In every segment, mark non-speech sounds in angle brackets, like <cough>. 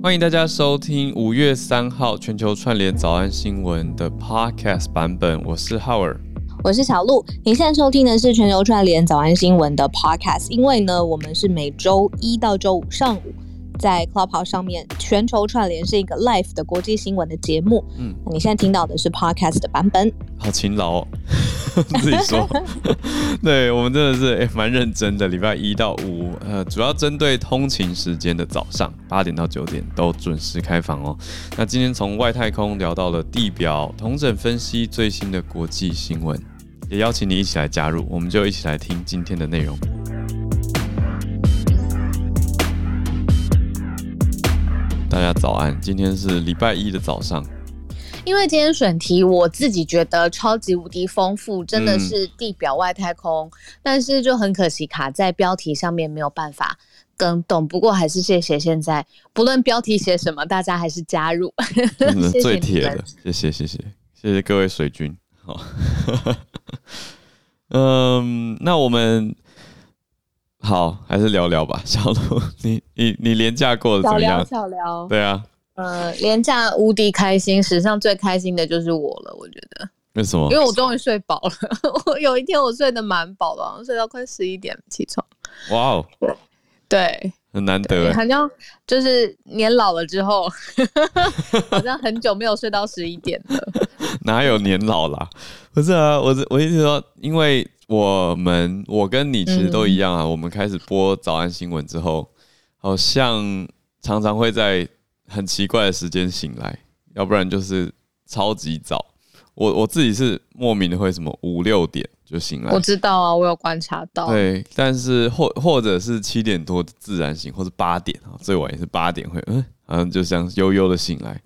欢迎大家收听五月三号全球串联早安新闻的 Podcast 版本，我是浩尔我是小鹿。你现在收听的是全球串联早安新闻的 Podcast，因为呢，我们是每周一到周五上午。在 Clubhouse 上面，全球串联是一个 live 的国际新闻的节目。嗯，你现在听到的是 Podcast 的版本。好勤劳哦，<laughs> 自己说。<laughs> 对，我们真的是诶蛮认真的。礼拜一到五，呃，主要针对通勤时间的早上八点到九点都准时开房哦。那今天从外太空聊到了地表，同整分析最新的国际新闻，也邀请你一起来加入，我们就一起来听今天的内容。大家早安，今天是礼拜一的早上。因为今天选题我自己觉得超级无敌丰富，真的是地表外太空，嗯，但是就很可惜卡在标题上面没有办法更懂。不过还是谢谢现在不论标题写什么，大家还是加入，嗯、<laughs> 最铁的，谢谢谢谢谢谢各位水军。好，<laughs> 嗯，那我们。好，还是聊聊吧，<laughs> 小鹿，你你你连假过得怎么样？小聊，小聊。对啊，呃，连假无敌开心，史上最开心的就是我了，我觉得。为什么？因为我终于睡饱了。<laughs> 我有一天我睡得蛮饱的，好像睡到快十一点起床。哇哦！对，很难得。好像就是年老了之后，<laughs> 好像很久没有睡到十一点了。哪有年老啦？不是啊，我我意思说，因为。我们我跟你其实都一样啊。嗯、我们开始播早安新闻之后，好像常常会在很奇怪的时间醒来，要不然就是超级早。我我自己是莫名的会什么五六点就醒来。我知道啊，我有观察到。对，但是或或者是七点多自然醒，或者八点啊，最晚也是八点会嗯，好像就像悠悠的醒来。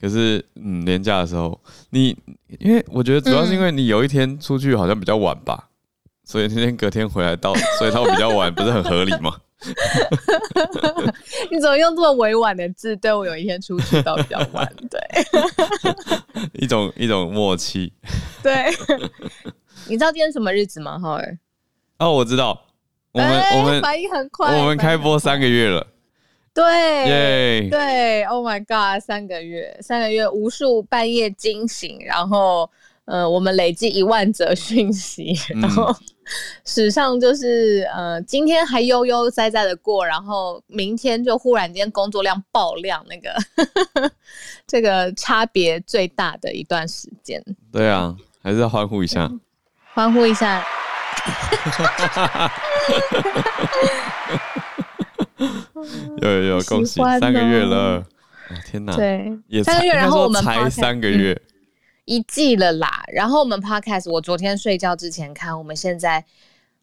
可是嗯，年假的时候，你因为我觉得主要是因为你有一天出去好像比较晚吧。所以那天隔天回来到，<laughs> 所以他会比较晚，不是很合理吗？<laughs> 你怎么用这么委婉的字对我有一天出去到比较晚？对，<laughs> 一种一种默契。对，你知道今天什么日子吗？浩儿？哦，我知道，我们、欸、我们反应很快，我们开播三个月了。对，耶，对，Oh my God，三个月，三个月，无数半夜惊醒，然后。呃，我们累计一万则讯息，然后史上就是呃，今天还悠悠哉哉的过，然后明天就忽然间工作量爆量，那个 <laughs> 这个差别最大的一段时间。对啊，还是要欢呼一下，欢呼一下。<laughs> 有 <laughs> 有有，恭喜三个月了！哦、天哪，对，也三个月，然后我们才三个月。一季了啦，然后我们 podcast，我昨天睡觉之前看，我们现在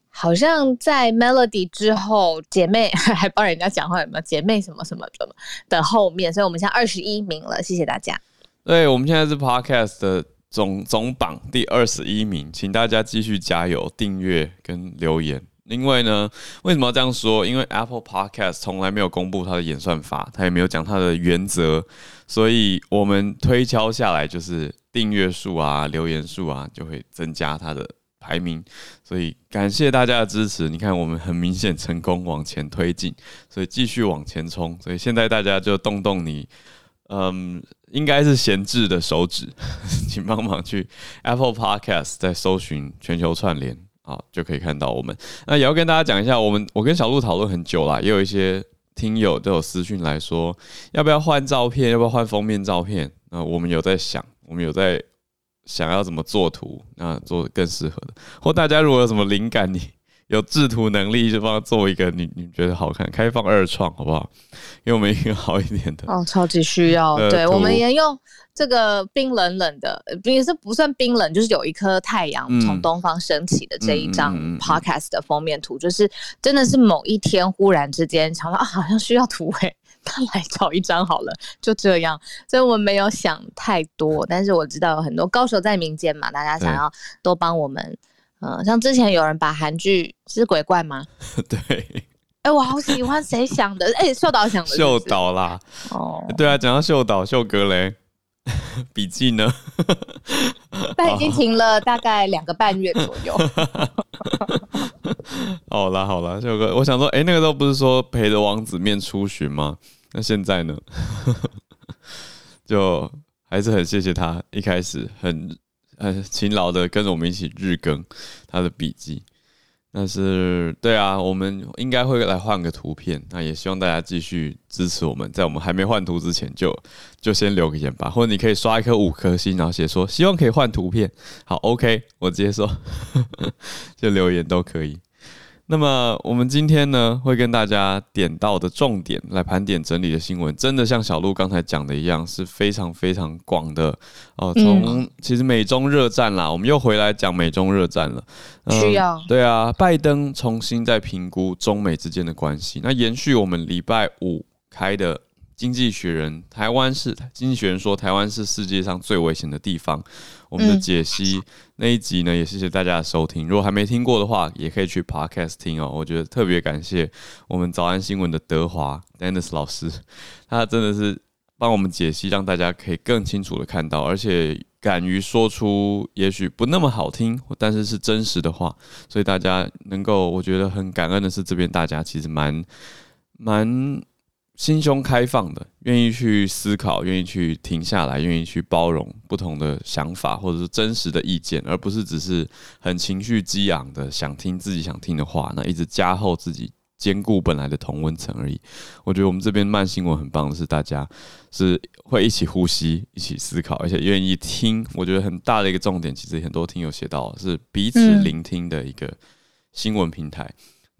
好像在 Melody 之后，姐妹 <laughs> 还帮人家讲话，有没有姐妹什么什么什么的后面，所以我们现在二十一名了，谢谢大家。对，我们现在是 podcast 的总总榜第二十一名，请大家继续加油，订阅跟留言。因为呢，为什么要这样说？因为 Apple Podcast 从来没有公布它的演算法，它也没有讲它的原则，所以我们推敲下来就是。订阅数啊，留言数啊，就会增加它的排名。所以感谢大家的支持。你看，我们很明显成功往前推进，所以继续往前冲。所以现在大家就动动你，嗯，应该是闲置的手指，<laughs> 请帮忙去 Apple Podcast 再搜寻全球串联好，就可以看到我们。那也要跟大家讲一下，我们我跟小鹿讨论很久啦，也有一些听友都有私讯来说，要不要换照片，要不要换封面照片？那我们有在想。我们有在想要怎么做图，那做更适合的。或大家如果有什么灵感，你有制图能力，就帮他做一个你你觉得好看，开放二创好不好？给我们一个好一点的哦，超级需要。对，我们也用这个冰冷冷的，也是不算冰冷，就是有一颗太阳从东方升起的这一张 podcast 的封面图，就是真的是某一天忽然之间想到啊，好像需要图诶。<laughs> 他来找一张好了，就这样，所以我们没有想太多。但是我知道有很多高手在民间嘛，大家想要多帮我们。嗯、呃，像之前有人把韩剧是鬼怪吗？<laughs> 对。哎、欸，我好喜欢，谁想的？哎、欸，秀导想的是是。秀导啦。哦。对啊，讲到秀导，秀格雷，笔记呢？<laughs> 但已经停了大概两个半月左右。<laughs> 好啦好啦，秀哥，我想说，哎、欸，那个时候不是说陪着王子面出巡吗？那现在呢？就还是很谢谢他一开始很呃勤劳的跟着我们一起日更他的笔记。但是，对啊，我们应该会来换个图片。那也希望大家继续支持我们，在我们还没换图之前就，就就先留个言吧，或者你可以刷一颗五颗星，然后写说希望可以换图片。好，OK，我直接说，<laughs> 就留言都可以。那么我们今天呢，会跟大家点到的重点来盘点整理的新闻，真的像小鹿刚才讲的一样，是非常非常广的哦。从、呃、其实美中热战啦，我们又回来讲美中热战了。呃、需要对啊，拜登重新在评估中美之间的关系。那延续我们礼拜五开的。经济学人，台湾是经济学人说台湾是世界上最危险的地方。我们的解析、嗯、那一集呢，也谢谢大家的收听。如果还没听过的话，也可以去 Podcast 听哦。我觉得特别感谢我们早安新闻的德华 Dennis 老师，他真的是帮我们解析，让大家可以更清楚的看到，而且敢于说出也许不那么好听，但是是真实的话。所以大家能够，我觉得很感恩的是，这边大家其实蛮蛮。心胸开放的，愿意去思考，愿意去停下来，愿意去包容不同的想法，或者是真实的意见，而不是只是很情绪激昂的想听自己想听的话，那一直加厚自己兼顾本来的同温层而已。我觉得我们这边慢新闻很棒的是，大家是会一起呼吸、一起思考，而且愿意听。我觉得很大的一个重点，其实很多听友写到是彼此聆听的一个新闻平台。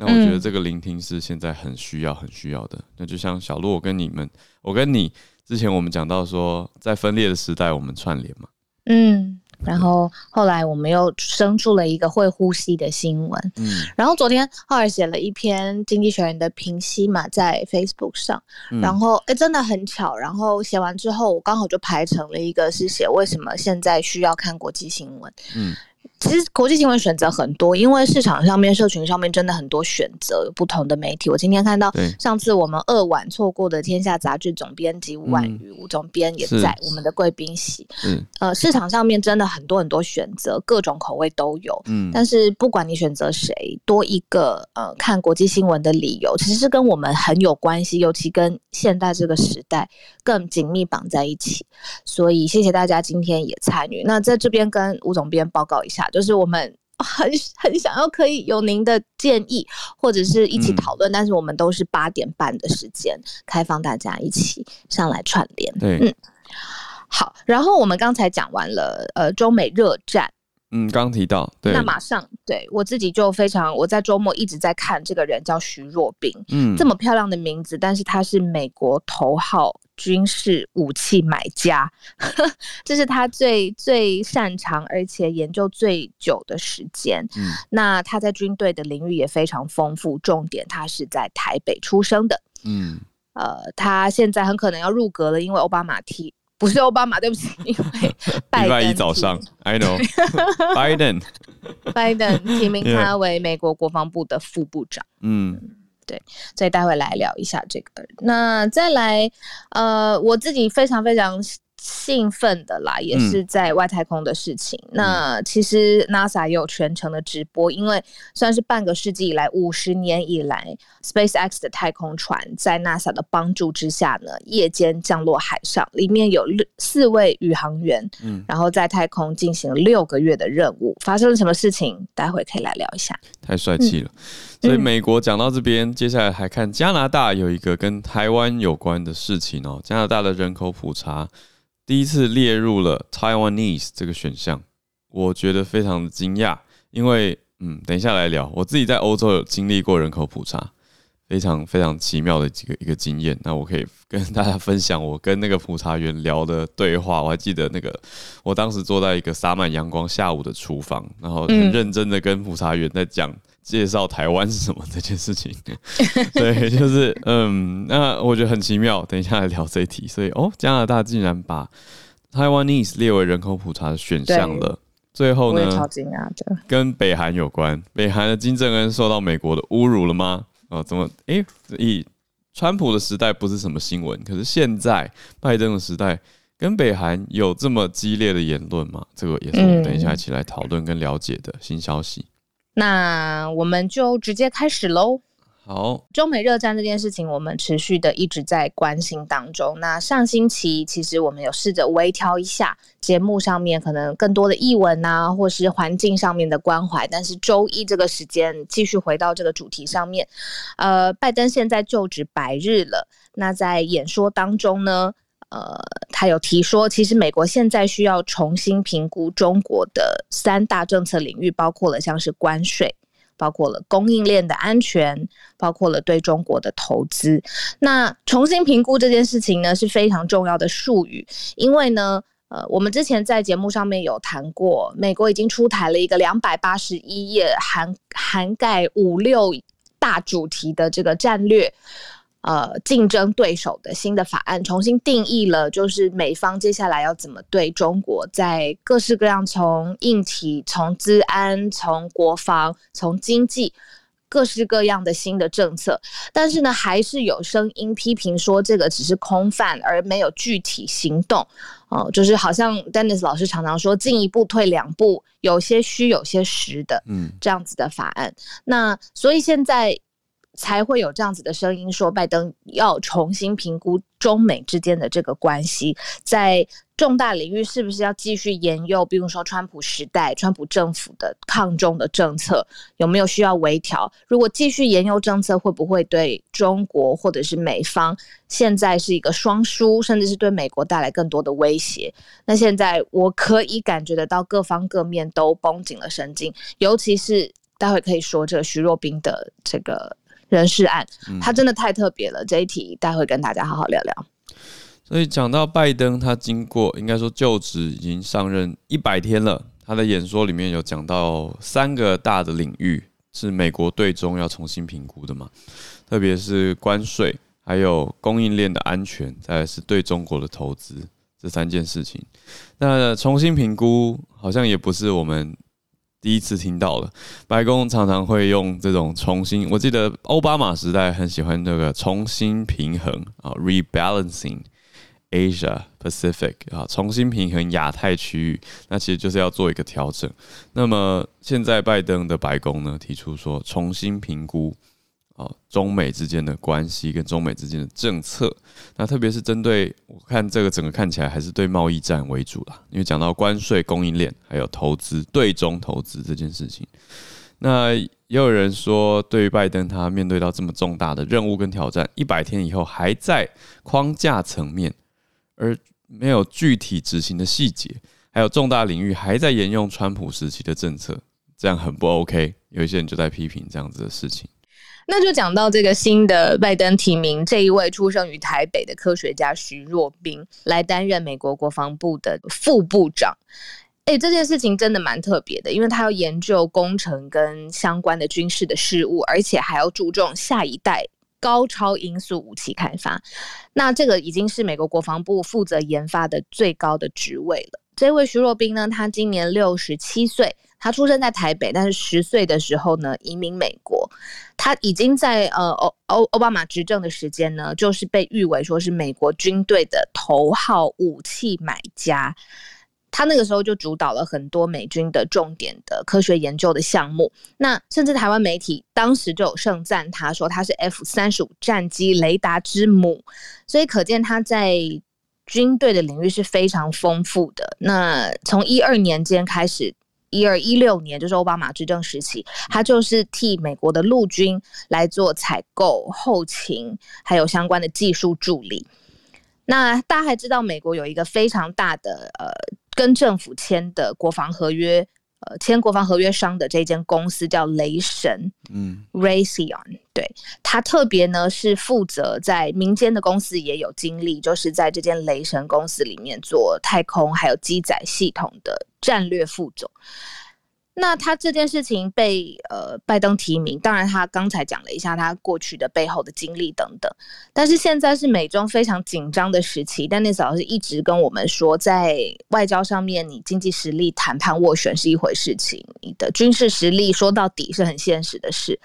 那我觉得这个聆听是现在很需要、很需要的。那就像小鹿，我跟你们，我跟你之前我们讲到说，在分裂的时代，我们串联嘛。嗯，然后后来我们又生出了一个会呼吸的新闻。嗯，然后昨天浩尔写了一篇《经济学人》的评析嘛，在 Facebook 上。然后哎，真的很巧。然后写完之后，我刚好就排成了一个是写为什么现在需要看国际新闻。嗯。其实国际新闻选择很多，因为市场上面、社群上面真的很多选择，有不同的媒体。我今天看到上次我们二晚错过的《天下杂志》总编辑吴婉瑜，吴总编也在我们的贵宾席。嗯，呃，市场上面真的很多很多选择，各种口味都有。嗯，但是不管你选择谁，多一个呃看国际新闻的理由，其实是跟我们很有关系，尤其跟现代这个时代更紧密绑在一起。所以谢谢大家今天也参与。那在这边跟吴总编报告一下。就是我们很很想要可以有您的建议，或者是一起讨论，嗯、但是我们都是八点半的时间开放，大家一起上来串联。对，嗯，好。然后我们刚才讲完了，呃，中美热战。嗯，刚提到，对，那马上对我自己就非常，我在周末一直在看这个人叫徐若冰，嗯，这么漂亮的名字，但是他是美国头号军事武器买家，<laughs> 这是他最最擅长而且研究最久的时间。嗯，那他在军队的领域也非常丰富，重点他是在台北出生的。嗯，呃，他现在很可能要入阁了，因为奥巴马提。不是奥巴马，对不起，因为 <laughs> 拜登。礼拜一早上，I know，Biden，Biden <laughs> Biden 提名他为美国国防部的副部长。嗯，对，所以待会来聊一下这个。那再来，呃，我自己非常非常。兴奋的啦，也是在外太空的事情。嗯、那其实 NASA 也有全程的直播，因为算是半个世纪以来，五十年以来，SpaceX 的太空船在 NASA 的帮助之下呢，夜间降落海上，里面有六四位宇航员，嗯，然后在太空进行了六个月的任务。发生了什么事情？待会可以来聊一下。太帅气了！嗯、所以美国讲到这边，嗯、接下来还看加拿大有一个跟台湾有关的事情哦。加拿大的人口普查。第一次列入了 Taiwanese 这个选项，我觉得非常的惊讶，因为嗯，等一下来聊。我自己在欧洲有经历过人口普查，非常非常奇妙的几个一个经验。那我可以跟大家分享我跟那个普查员聊的对话。我还记得那个，我当时坐在一个洒满阳光下午的厨房，然后很认真的跟普查员在讲。介绍台湾是什么这件事情，<laughs> 对，就是嗯，那我觉得很奇妙。等一下来聊这一题。所以哦，加拿大竟然把 Taiwanese 列为人口普查的选项了。最后呢，超惊讶的，跟北韩有关。北韩的金正恩受到美国的侮辱了吗？哦，怎么？诶，以川普的时代不是什么新闻，可是现在拜登的时代，跟北韩有这么激烈的言论吗？这个也是我们等一下一起来讨论跟了解的新消息。那我们就直接开始喽。好，中美热战这件事情，我们持续的一直在关心当中。那上星期其实我们有试着微调一下节目上面可能更多的译文啊，或是环境上面的关怀。但是周一这个时间继续回到这个主题上面。呃，拜登现在就职百日了，那在演说当中呢，呃，他有提说，其实美国现在需要重新评估中国的三大政策领域，包括了像是关税。包括了供应链的安全，包括了对中国的投资。那重新评估这件事情呢，是非常重要的术语，因为呢，呃，我们之前在节目上面有谈过，美国已经出台了一个两百八十一页涵涵盖五六大主题的这个战略。呃，竞争对手的新的法案重新定义了，就是美方接下来要怎么对中国，在各式各样从硬体、从治安、从国防、从经济各式各样的新的政策。但是呢，还是有声音批评说这个只是空泛，而没有具体行动。哦、呃，就是好像 Dennis 老师常常说，进一步退两步，有些虚，有些实的，嗯，这样子的法案。嗯、那所以现在。才会有这样子的声音说，拜登要重新评估中美之间的这个关系，在重大领域是不是要继续沿用，比如说川普时代、川普政府的抗中的政策，有没有需要微调？如果继续沿用政策，会不会对中国或者是美方现在是一个双输，甚至是对美国带来更多的威胁？那现在我可以感觉得到各方各面都绷紧了神经，尤其是待会可以说这个徐若冰的这个。人事案，他真的太特别了。嗯、这一题待会跟大家好好聊聊。所以讲到拜登，他经过应该说就职已经上任一百天了。他的演说里面有讲到三个大的领域是美国对中要重新评估的嘛，特别是关税，还有供应链的安全，再来是对中国的投资这三件事情。那重新评估好像也不是我们。第一次听到了，白宫常常会用这种重新。我记得奥巴马时代很喜欢那个重新平衡啊，rebalancing Asia Pacific 啊，重新平衡亚太区域，那其实就是要做一个调整。那么现在拜登的白宫呢，提出说重新评估。中美之间的关系跟中美之间的政策，那特别是针对我看这个整个看起来还是对贸易战为主啦，因为讲到关税、供应链还有投资、对中投资这件事情，那也有人说，对于拜登他面对到这么重大的任务跟挑战，一百天以后还在框架层面，而没有具体执行的细节，还有重大领域还在沿用川普时期的政策，这样很不 OK。有一些人就在批评这样子的事情。那就讲到这个新的拜登提名这一位出生于台北的科学家徐若冰来担任美国国防部的副部长。诶，这件事情真的蛮特别的，因为他要研究工程跟相关的军事的事务，而且还要注重下一代高超音速武器开发。那这个已经是美国国防部负责研发的最高的职位了。这位徐若冰呢，他今年六十七岁。他出生在台北，但是十岁的时候呢，移民美国。他已经在呃欧欧奥巴马执政的时间呢，就是被誉为说是美国军队的头号武器买家。他那个时候就主导了很多美军的重点的科学研究的项目。那甚至台湾媒体当时就有盛赞他说他是 F 三十五战机雷达之母。所以可见他在军队的领域是非常丰富的。那从一二年间开始。一二一六年，就是奥巴马执政时期，他就是替美国的陆军来做采购、后勤，还有相关的技术助理。那大家还知道，美国有一个非常大的呃，跟政府签的国防合约。呃，签国防合约商的这间公司叫雷神，嗯，Raytheon，对，他特别呢是负责在民间的公司也有经历，就是在这间雷神公司里面做太空还有机载系统的战略副总。那他这件事情被呃拜登提名，当然他刚才讲了一下他过去的背后的经历等等，但是现在是美中非常紧张的时期。但那老师一直跟我们说，在外交上面，你经济实力谈判斡旋是一回事情，你的军事实力说到底是很现实的事。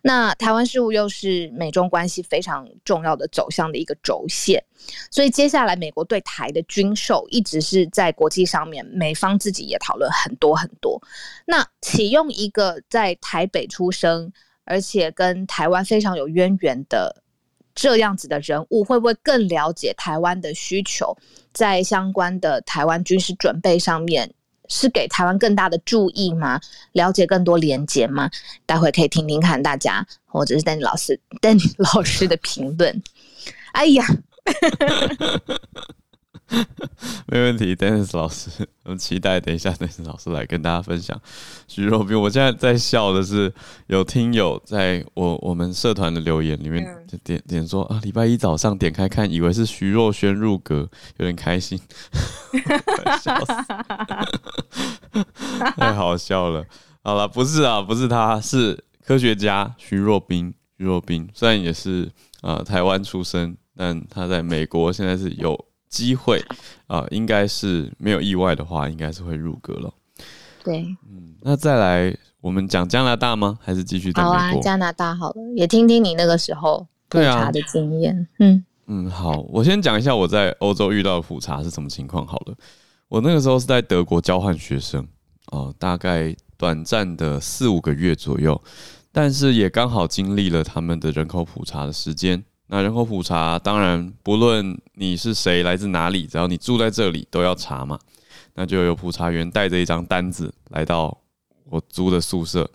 那台湾事务又是美中关系非常重要的走向的一个轴线。所以接下来，美国对台的军售一直是在国际上面，美方自己也讨论很多很多。那启用一个在台北出生，而且跟台湾非常有渊源的这样子的人物，会不会更了解台湾的需求，在相关的台湾军事准备上面，是给台湾更大的注意吗？了解更多连接吗？待会可以听听看大家，或者是邓老师、邓老师的评论。哎呀！<laughs> 没问题，Dennis 老师，我们期待等一下 Dennis 老师来跟大家分享徐若冰。我现在在笑的是，有听友在我我们社团的留言里面就点点说啊，礼拜一早上点开看，以为是徐若瑄入阁，有点开心，<laughs> <laughs> 笑死，太好笑了。好了，不是啊，不是他，是科学家徐若冰。徐若冰虽然也是啊、呃、台湾出生，但他在美国现在是有。机会啊、呃，应该是没有意外的话，应该是会入阁了。对，嗯，那再来我们讲加拿大吗？还是继续讲美国？好啊，加拿大好了，也听听你那个时候普查的经验。嗯嗯，好，我先讲一下我在欧洲遇到的普查是什么情况好了。我那个时候是在德国交换学生哦、呃，大概短暂的四五个月左右，但是也刚好经历了他们的人口普查的时间。那人口普查，当然不论你是谁，来自哪里，只要你住在这里，都要查嘛。那就有普查员带着一张单子来到我租的宿舍，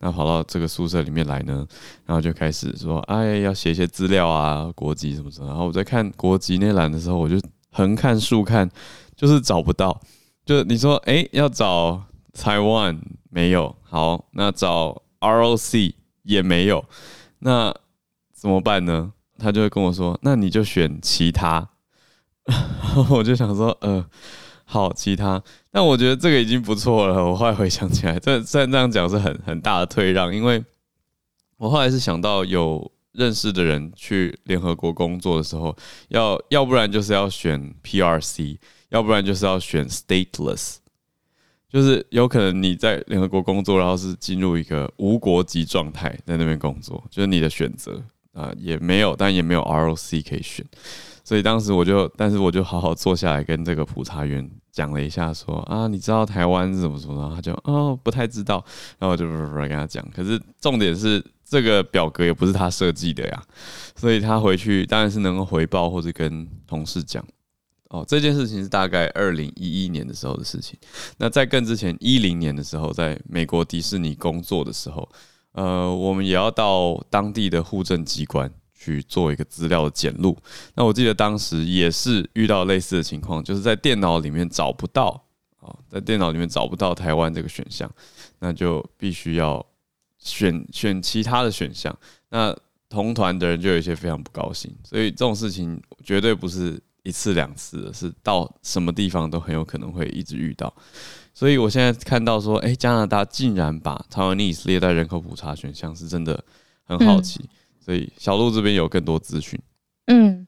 那跑到这个宿舍里面来呢，然后就开始说：“哎，要写一些资料啊，国籍什么什么。”然后我在看国籍那栏的时候，我就横看竖看，就是找不到。就你说：“哎，要找台湾没有？好，那找 ROC 也没有，那怎么办呢？”他就会跟我说：“那你就选其他。<laughs> ”我就想说：“呃，好，其他。”但我觉得这个已经不错了。我后来回想起来，这虽然这样讲是很很大的退让，因为我后来是想到有认识的人去联合国工作的时候，要要不然就是要选 PRC，要不然就是要选 Stateless，就是有可能你在联合国工作，然后是进入一个无国籍状态，在那边工作，就是你的选择。啊，也没有，但也没有 ROC 可以选，所以当时我就，但是我就好好坐下来跟这个普查员讲了一下说，啊，你知道台湾是怎么说呢？他就哦，不太知道，然后我就跟他讲。可是重点是这个表格也不是他设计的呀，所以他回去当然是能够回报或者跟同事讲。哦，这件事情是大概二零一一年的时候的事情。那在更之前一零年的时候，在美国迪士尼工作的时候。呃，我们也要到当地的户政机关去做一个资料的检录。那我记得当时也是遇到类似的情况，就是在电脑里面找不到啊，在电脑里面找不到台湾这个选项，那就必须要选 <laughs> 选其他的选项。那同团的人就有一些非常不高兴，所以这种事情绝对不是一次两次，是到什么地方都很有可能会一直遇到。所以我现在看到说，哎、欸，加拿大竟然把 Taiwanese 列在人口普查选项，是真的很好奇。嗯、所以小鹿这边有更多资讯。嗯，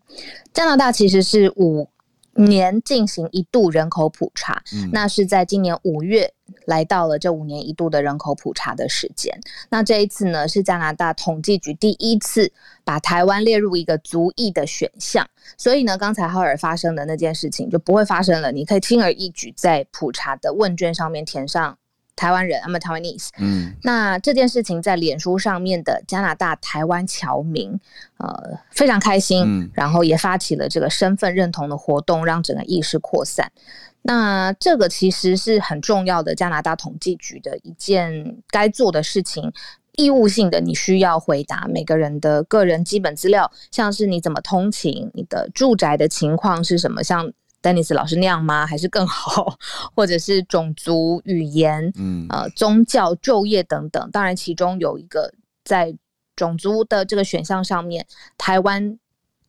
加拿大其实是五年进行一度人口普查，嗯、那是在今年五月来到了这五年一度的人口普查的时间。那这一次呢，是加拿大统计局第一次把台湾列入一个族裔的选项，所以呢，刚才浩尔发生的那件事情就不会发生了。你可以轻而易举在普查的问卷上面填上。台湾人，I'm a Taiwanese。嗯，那这件事情在脸书上面的加拿大台湾侨民，呃，非常开心，嗯、然后也发起了这个身份认同的活动，让整个意识扩散。那这个其实是很重要的，加拿大统计局的一件该做的事情，义务性的，你需要回答每个人的个人基本资料，像是你怎么通勤，你的住宅的情况是什么，像。丹尼斯老师那样吗？<laughs> 还是更好？<laughs> 或者是种族、语言、嗯、呃、宗教、就业等等。当然，其中有一个在种族的这个选项上面，台湾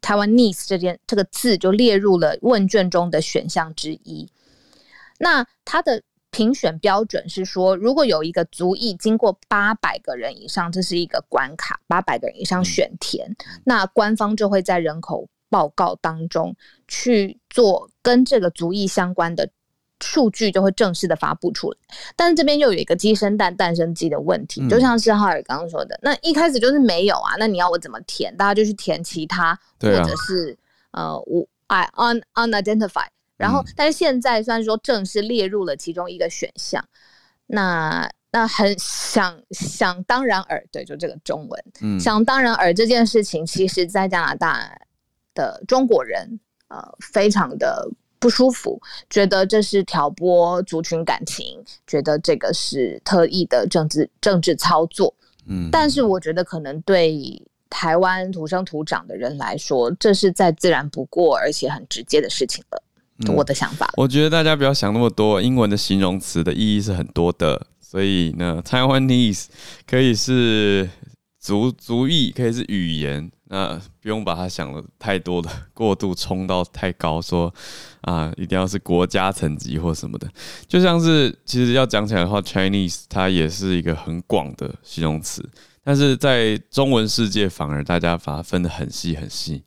台湾 Taiwanese 这件这个字就列入了问卷中的选项之一。那它的评选标准是说，如果有一个族裔经过八百个人以上，这是一个关卡，八百个人以上选填，嗯、那官方就会在人口。报告当中去做跟这个族裔相关的数据，就会正式的发布出来。但是这边又有一个鸡生蛋，蛋生鸡的问题，就像是浩尔刚刚说的，那一开始就是没有啊，那你要我怎么填？大家就去填其他，或者是呃，我 I un unidentified。然后，但是现在虽然说正式列入了其中一个选项，那那很想想当然耳，对，就这个中文，嗯，想当然耳这件事情，其实在加拿大的中国人，呃，非常的不舒服，觉得这是挑拨族群感情，觉得这个是特意的政治政治操作，嗯，但是我觉得可能对台湾土生土长的人来说，这是再自然不过，而且很直接的事情了。嗯，我的想法，我觉得大家不要想那么多，英文的形容词的意义是很多的。所以呢，Taiwanese 可以是族族裔，可以是语言，那不用把它想的太多的过度冲到太高，说啊，一定要是国家层级或什么的。就像是其实要讲起来的话，Chinese 它也是一个很广的形容词，但是在中文世界反而大家把它分得很细很细。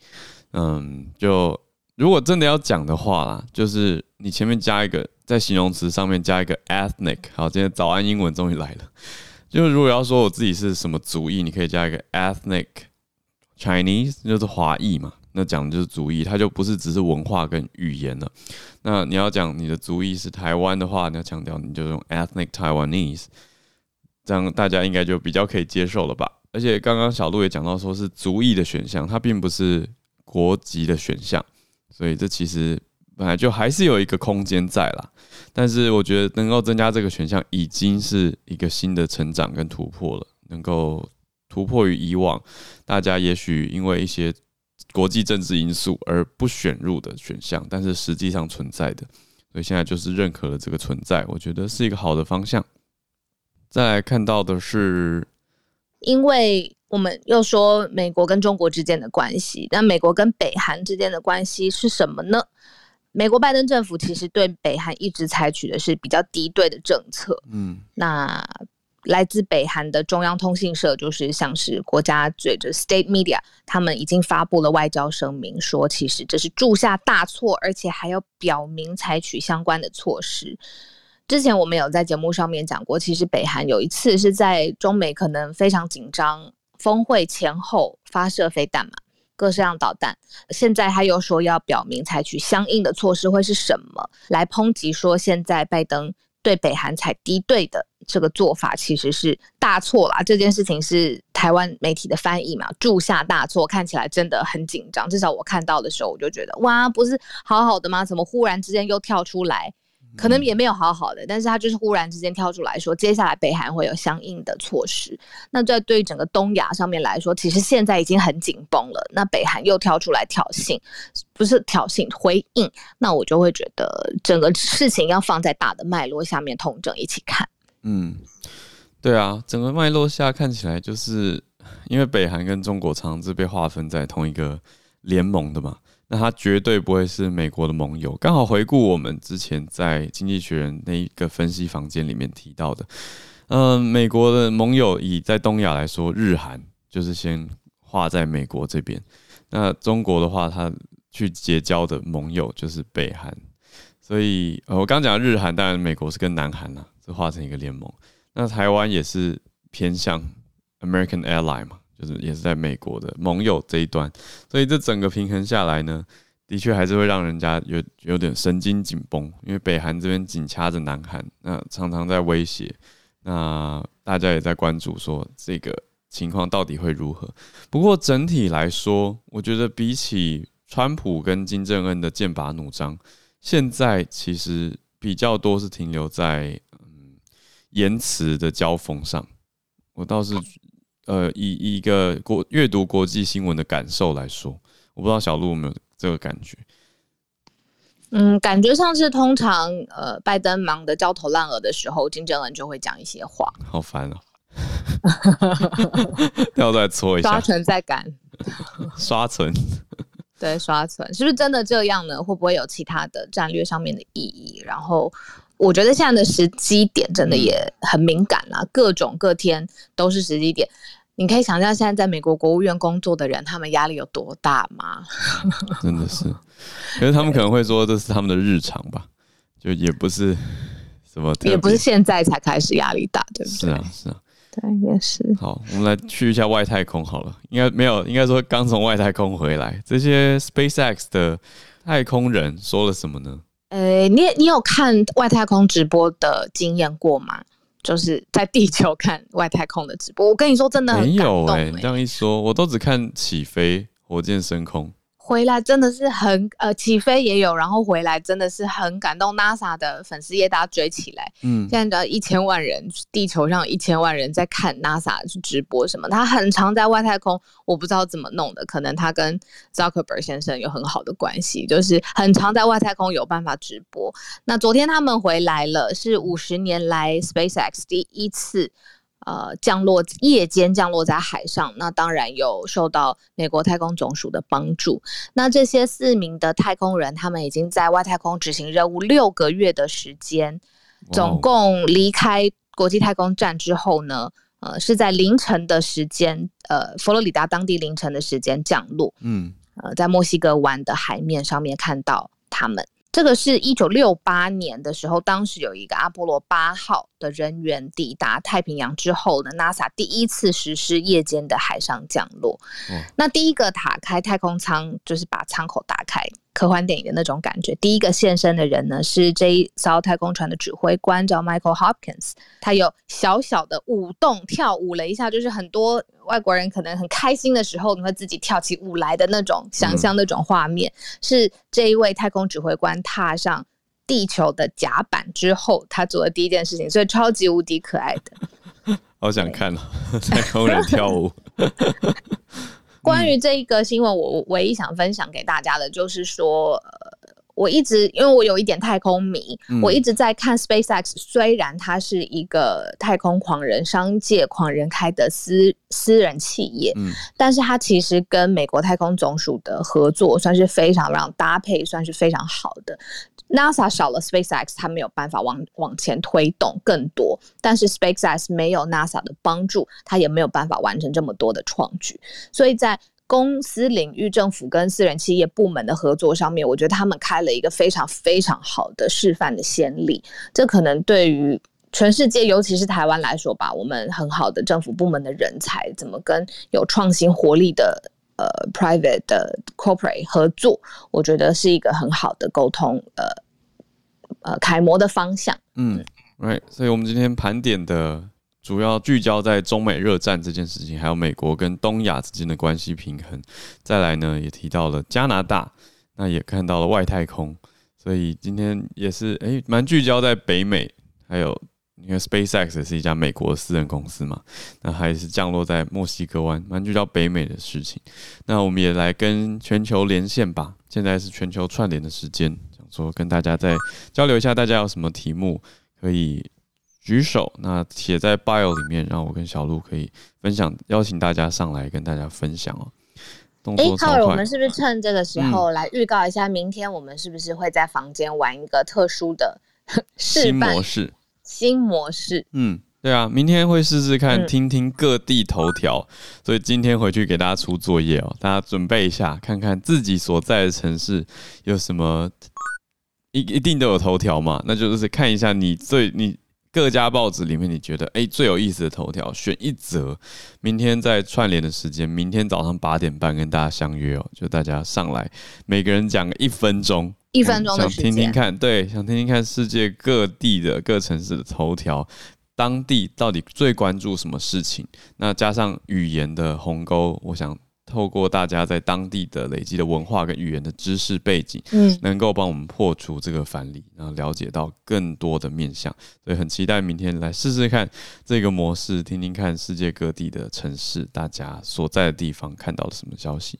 嗯，就如果真的要讲的话啦，就是你前面加一个。在形容词上面加一个 ethnic，好，今天早安英文终于来了。就是如果要说我自己是什么族裔，你可以加一个 ethnic Chinese，就是华裔嘛。那讲的就是族裔，它就不是只是文化跟语言了。那你要讲你的族裔是台湾的话，你要强调你就用 ethnic Taiwanese，这样大家应该就比较可以接受了吧。而且刚刚小鹿也讲到，说是族裔的选项，它并不是国籍的选项，所以这其实。本来就还是有一个空间在啦，但是我觉得能够增加这个选项，已经是一个新的成长跟突破了，能够突破于以往大家也许因为一些国际政治因素而不选入的选项，但是实际上存在的，所以现在就是认可了这个存在，我觉得是一个好的方向。再来看到的是，因为我们又说美国跟中国之间的关系，那美国跟北韩之间的关系是什么呢？美国拜登政府其实对北韩一直采取的是比较敌对的政策。嗯，那来自北韩的中央通讯社，就是像是国家嘴的 State Media，他们已经发布了外交声明，说其实这是铸下大错，而且还要表明采取相关的措施。之前我们有在节目上面讲过，其实北韩有一次是在中美可能非常紧张峰会前后发射飞弹嘛。各式样导弹，现在他又说要表明采取相应的措施会是什么，来抨击说现在拜登对北韩采敌对的这个做法其实是大错啦。这件事情是台湾媒体的翻译嘛，铸下大错，看起来真的很紧张。至少我看到的时候，我就觉得哇，不是好好的吗？怎么忽然之间又跳出来？可能也没有好好的，但是他就是忽然之间跳出来说，接下来北韩会有相应的措施。那在对整个东亚上面来说，其实现在已经很紧绷了。那北韩又跳出来挑衅，不是挑衅，回应。那我就会觉得整个事情要放在大的脉络下面统整一起看。嗯，对啊，整个脉络下看起来就是因为北韩跟中国常常是被划分在同一个联盟的嘛。那他绝对不会是美国的盟友。刚好回顾我们之前在《经济学人》那一个分析房间里面提到的，嗯，美国的盟友以在东亚来说，日韩就是先画在美国这边。那中国的话，他去结交的盟友就是北韩。所以，呃，我刚讲日韩，当然美国是跟南韩啊，是画成一个联盟。那台湾也是偏向 American Airline 嘛。就是也是在美国的盟友这一端，所以这整个平衡下来呢，的确还是会让人家有有点神经紧绷，因为北韩这边紧掐着南韩，那常常在威胁，那大家也在关注说这个情况到底会如何。不过整体来说，我觉得比起川普跟金正恩的剑拔弩张，现在其实比较多是停留在嗯言辞的交锋上，我倒是。呃，以，以一个国阅读国际新闻的感受来说，我不知道小鹿有没有这个感觉。嗯，感觉上是通常呃，拜登忙得焦头烂额的时候，金正恩就会讲一些话。好烦哦！<laughs> 要再搓一下，刷存在感，<laughs> 刷存。对，刷存是不是真的这样呢？会不会有其他的战略上面的意义？然后。我觉得现在的时机点真的也很敏感啦，各种各天都是时机点。你可以想象现在在美国国务院工作的人，他们压力有多大吗？<laughs> 真的是，可是他们可能会说这是他们的日常吧，就也不是什么，也不是现在才开始压力大，对不对？是啊，是啊，对，也是。好，我们来去一下外太空好了，应该没有，应该说刚从外太空回来，这些 SpaceX 的太空人说了什么呢？呃，你你有看外太空直播的经验过吗？就是在地球看外太空的直播。我跟你说，真的。没有哎、欸，这样一说，我都只看起飞、火箭升空。回来真的是很呃，起飞也有，然后回来真的是很感动。NASA 的粉丝也大家追起来，嗯，现在只要一千万人，地球上一千万人在看 NASA 去直播什么。他很常在外太空，我不知道怎么弄的，可能他跟 Zuckerberg 先生有很好的关系，就是很常在外太空有办法直播。那昨天他们回来了，是五十年来 SpaceX 第一次。呃，降落夜间降落在海上，那当然有受到美国太空总署的帮助。那这些四名的太空人，他们已经在外太空执行任务六个月的时间，总共离开国际太空站之后呢，呃，是在凌晨的时间，呃，佛罗里达当地凌晨的时间降落。嗯，呃，在墨西哥湾的海面上面看到他们。这个是一九六八年的时候，当时有一个阿波罗八号的人员抵达太平洋之后呢，NASA 第一次实施夜间的海上降落。嗯、那第一个打开太空舱，就是把舱口打开。科幻电影的那种感觉。第一个现身的人呢，是这一艘太空船的指挥官，叫 Michael Hopkins。他有小小的舞动，跳舞了一下，就是很多外国人可能很开心的时候，你会自己跳起舞来的那种想象那种画面。嗯、是这一位太空指挥官踏上地球的甲板之后，他做的第一件事情，所以超级无敌可爱的。<laughs> 好想看哦，太空人跳舞。<laughs> 关于这一个新闻，我唯一想分享给大家的就是说，呃，我一直因为我有一点太空迷，我一直在看 SpaceX。虽然它是一个太空狂人、商界狂人开的私私人企业，但是它其实跟美国太空总署的合作算是非常非常搭配，算是非常好的。NASA 少了 SpaceX，它没有办法往往前推动更多。但是 SpaceX 没有 NASA 的帮助，它也没有办法完成这么多的创举。所以在公司领域、政府跟私人企业部门的合作上面，我觉得他们开了一个非常非常好的示范的先例。这可能对于全世界，尤其是台湾来说吧，我们很好的政府部门的人才，怎么跟有创新活力的。呃，private 的 corporate 合作，我觉得是一个很好的沟通，呃呃，楷模的方向。嗯，right，所以我们今天盘点的主要聚焦在中美热战这件事情，还有美国跟东亚之间的关系平衡。再来呢，也提到了加拿大，那也看到了外太空，所以今天也是诶，蛮、聚焦在北美，还有。因为 SpaceX 也是一家美国私人公司嘛，那还是降落在墨西哥湾，蛮聚焦北美的事情。那我们也来跟全球连线吧，现在是全球串联的时间，想说跟大家再交流一下，大家有什么题目可以举手，那写在 bio 里面，让我跟小鹿可以分享，邀请大家上来跟大家分享哦。动作超快。欸，我们是不是趁这个时候来预告一下，明天我们是不是会在房间玩一个特殊的 <laughs> 新模式？新模式，嗯，对啊，明天会试试看，听听各地头条，嗯，所以今天回去给大家出作业哦，大家准备一下，看看自己所在的城市有什么，一一定都有头条嘛，那就是看一下你最你各家报纸里面你觉得哎最有意思的头条，选一则，明天在串联的时间，明天早上八点半跟大家相约哦，就大家上来，每个人讲个一分钟。一分钟的时间，想听听看，对，想听听看世界各地的各城市的头条，当地到底最关注什么事情？那加上语言的鸿沟，我想透过大家在当地的累积的文化跟语言的知识背景，嗯，能够帮我们破除这个藩篱，然后了解到更多的面向。所以很期待明天来试试看这个模式，听听看世界各地的城市，大家所在的地方看到了什么消息。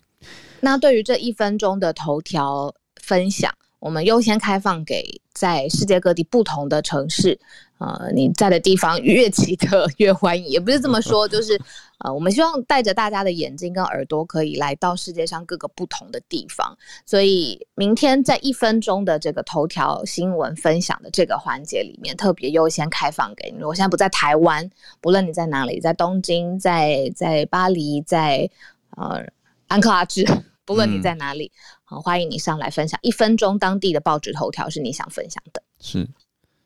那对于这一分钟的头条分享，我们优先开放给在世界各地不同的城市，呃，你在的地方越奇特越欢迎，也不是这么说，就是呃，我们希望带着大家的眼睛跟耳朵，可以来到世界上各个不同的地方。所以明天在一分钟的这个头条新闻分享的这个环节里面，特别优先开放给你。我现在不在台湾，不论你在哪里，在东京，在在巴黎，在呃安克拉治。不论你在哪里，好、嗯、欢迎你上来分享一分钟当地的报纸头条是你想分享的。是，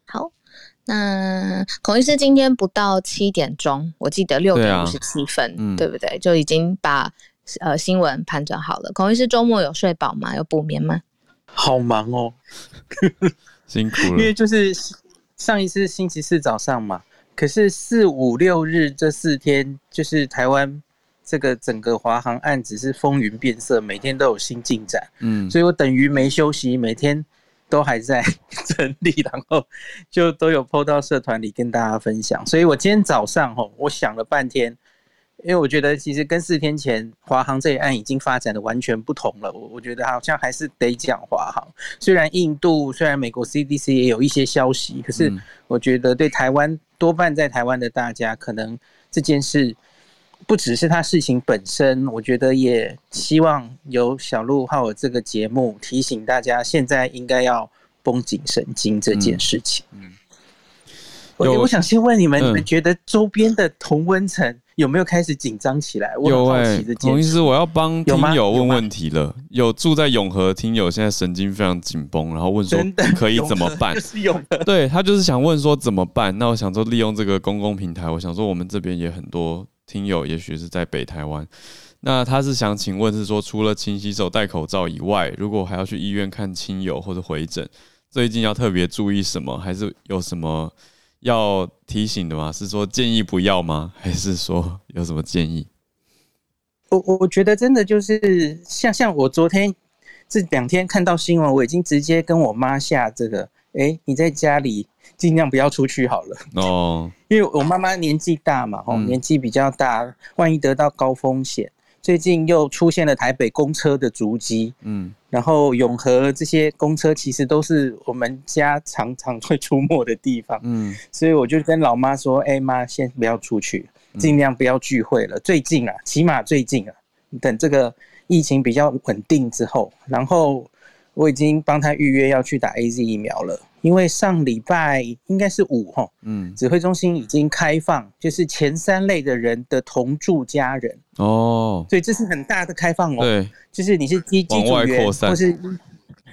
好，那孔医师今天不到七点钟，我记得六点五十七分对、啊嗯，对不对？就已经把呃新闻盘整好了。孔医师周末有睡饱吗？有补眠吗？好忙哦，<laughs> 辛苦了。因为就是上一次星期四早上嘛，可是四五六日这四天，就是台湾这个整个华航案子是风云变色，每天都有新进展。嗯，所以我等于没休息，每天都还在 <laughs> 整理，然后就都有 PO 到社团里跟大家分享。所以我今天早上吼，我想了半天。因为我觉得其实跟四天前华航这一案已经发展的完全不同了，我我觉得好像还是得讲华航。虽然印度，虽然美国 CDC 也有一些消息，可是我觉得对台湾多半在台湾的大家，可能这件事不只是他事情本身，我觉得也希望由小鹿还有这个节目提醒大家，现在应该要绷紧神经这件事情。嗯，我我想先问你们，你们觉得周边的同温层？有没有开始紧张起来？有哎、欸，孔医师，我要帮听友问问题了。有，有住在永和的听友现在神经非常紧绷，然后问说可以怎么办？对，他就是想问说怎么办？那我想说利用这个公共平台，我想说我们这边也很多听友，也许是在北台湾。那他是想请问是说，除了勤洗手、戴口罩以外，如果还要去医院看亲友或者回诊，最近要特别注意什么？还是有什么？要提醒的吗？是说建议不要吗？<laughs> 还是说有什么建议？我我觉得真的就是像像我昨天这两天看到新闻，我已经直接跟我妈下这个，哎、你在家里尽量不要出去好了哦，<laughs> 因为我妈妈年纪大嘛，哦，年纪比较大，万一得到高风险。最近又出现了台北公车的足迹，嗯，然后永和这些公车其实都是我们家常常会出没的地方，嗯，所以我就跟老妈说：“哎妈，先不要出去，尽量不要聚会了。最近啊，起码最近啊，等这个疫情比较稳定之后，然后我已经帮他预约要去打 AZ 疫苗了。”因为上礼拜应该是五号，嗯，指挥中心已经开放，就是前三类的人的同住家人。哦，所以这是很大的开放哦，对，就是你是机机组员或是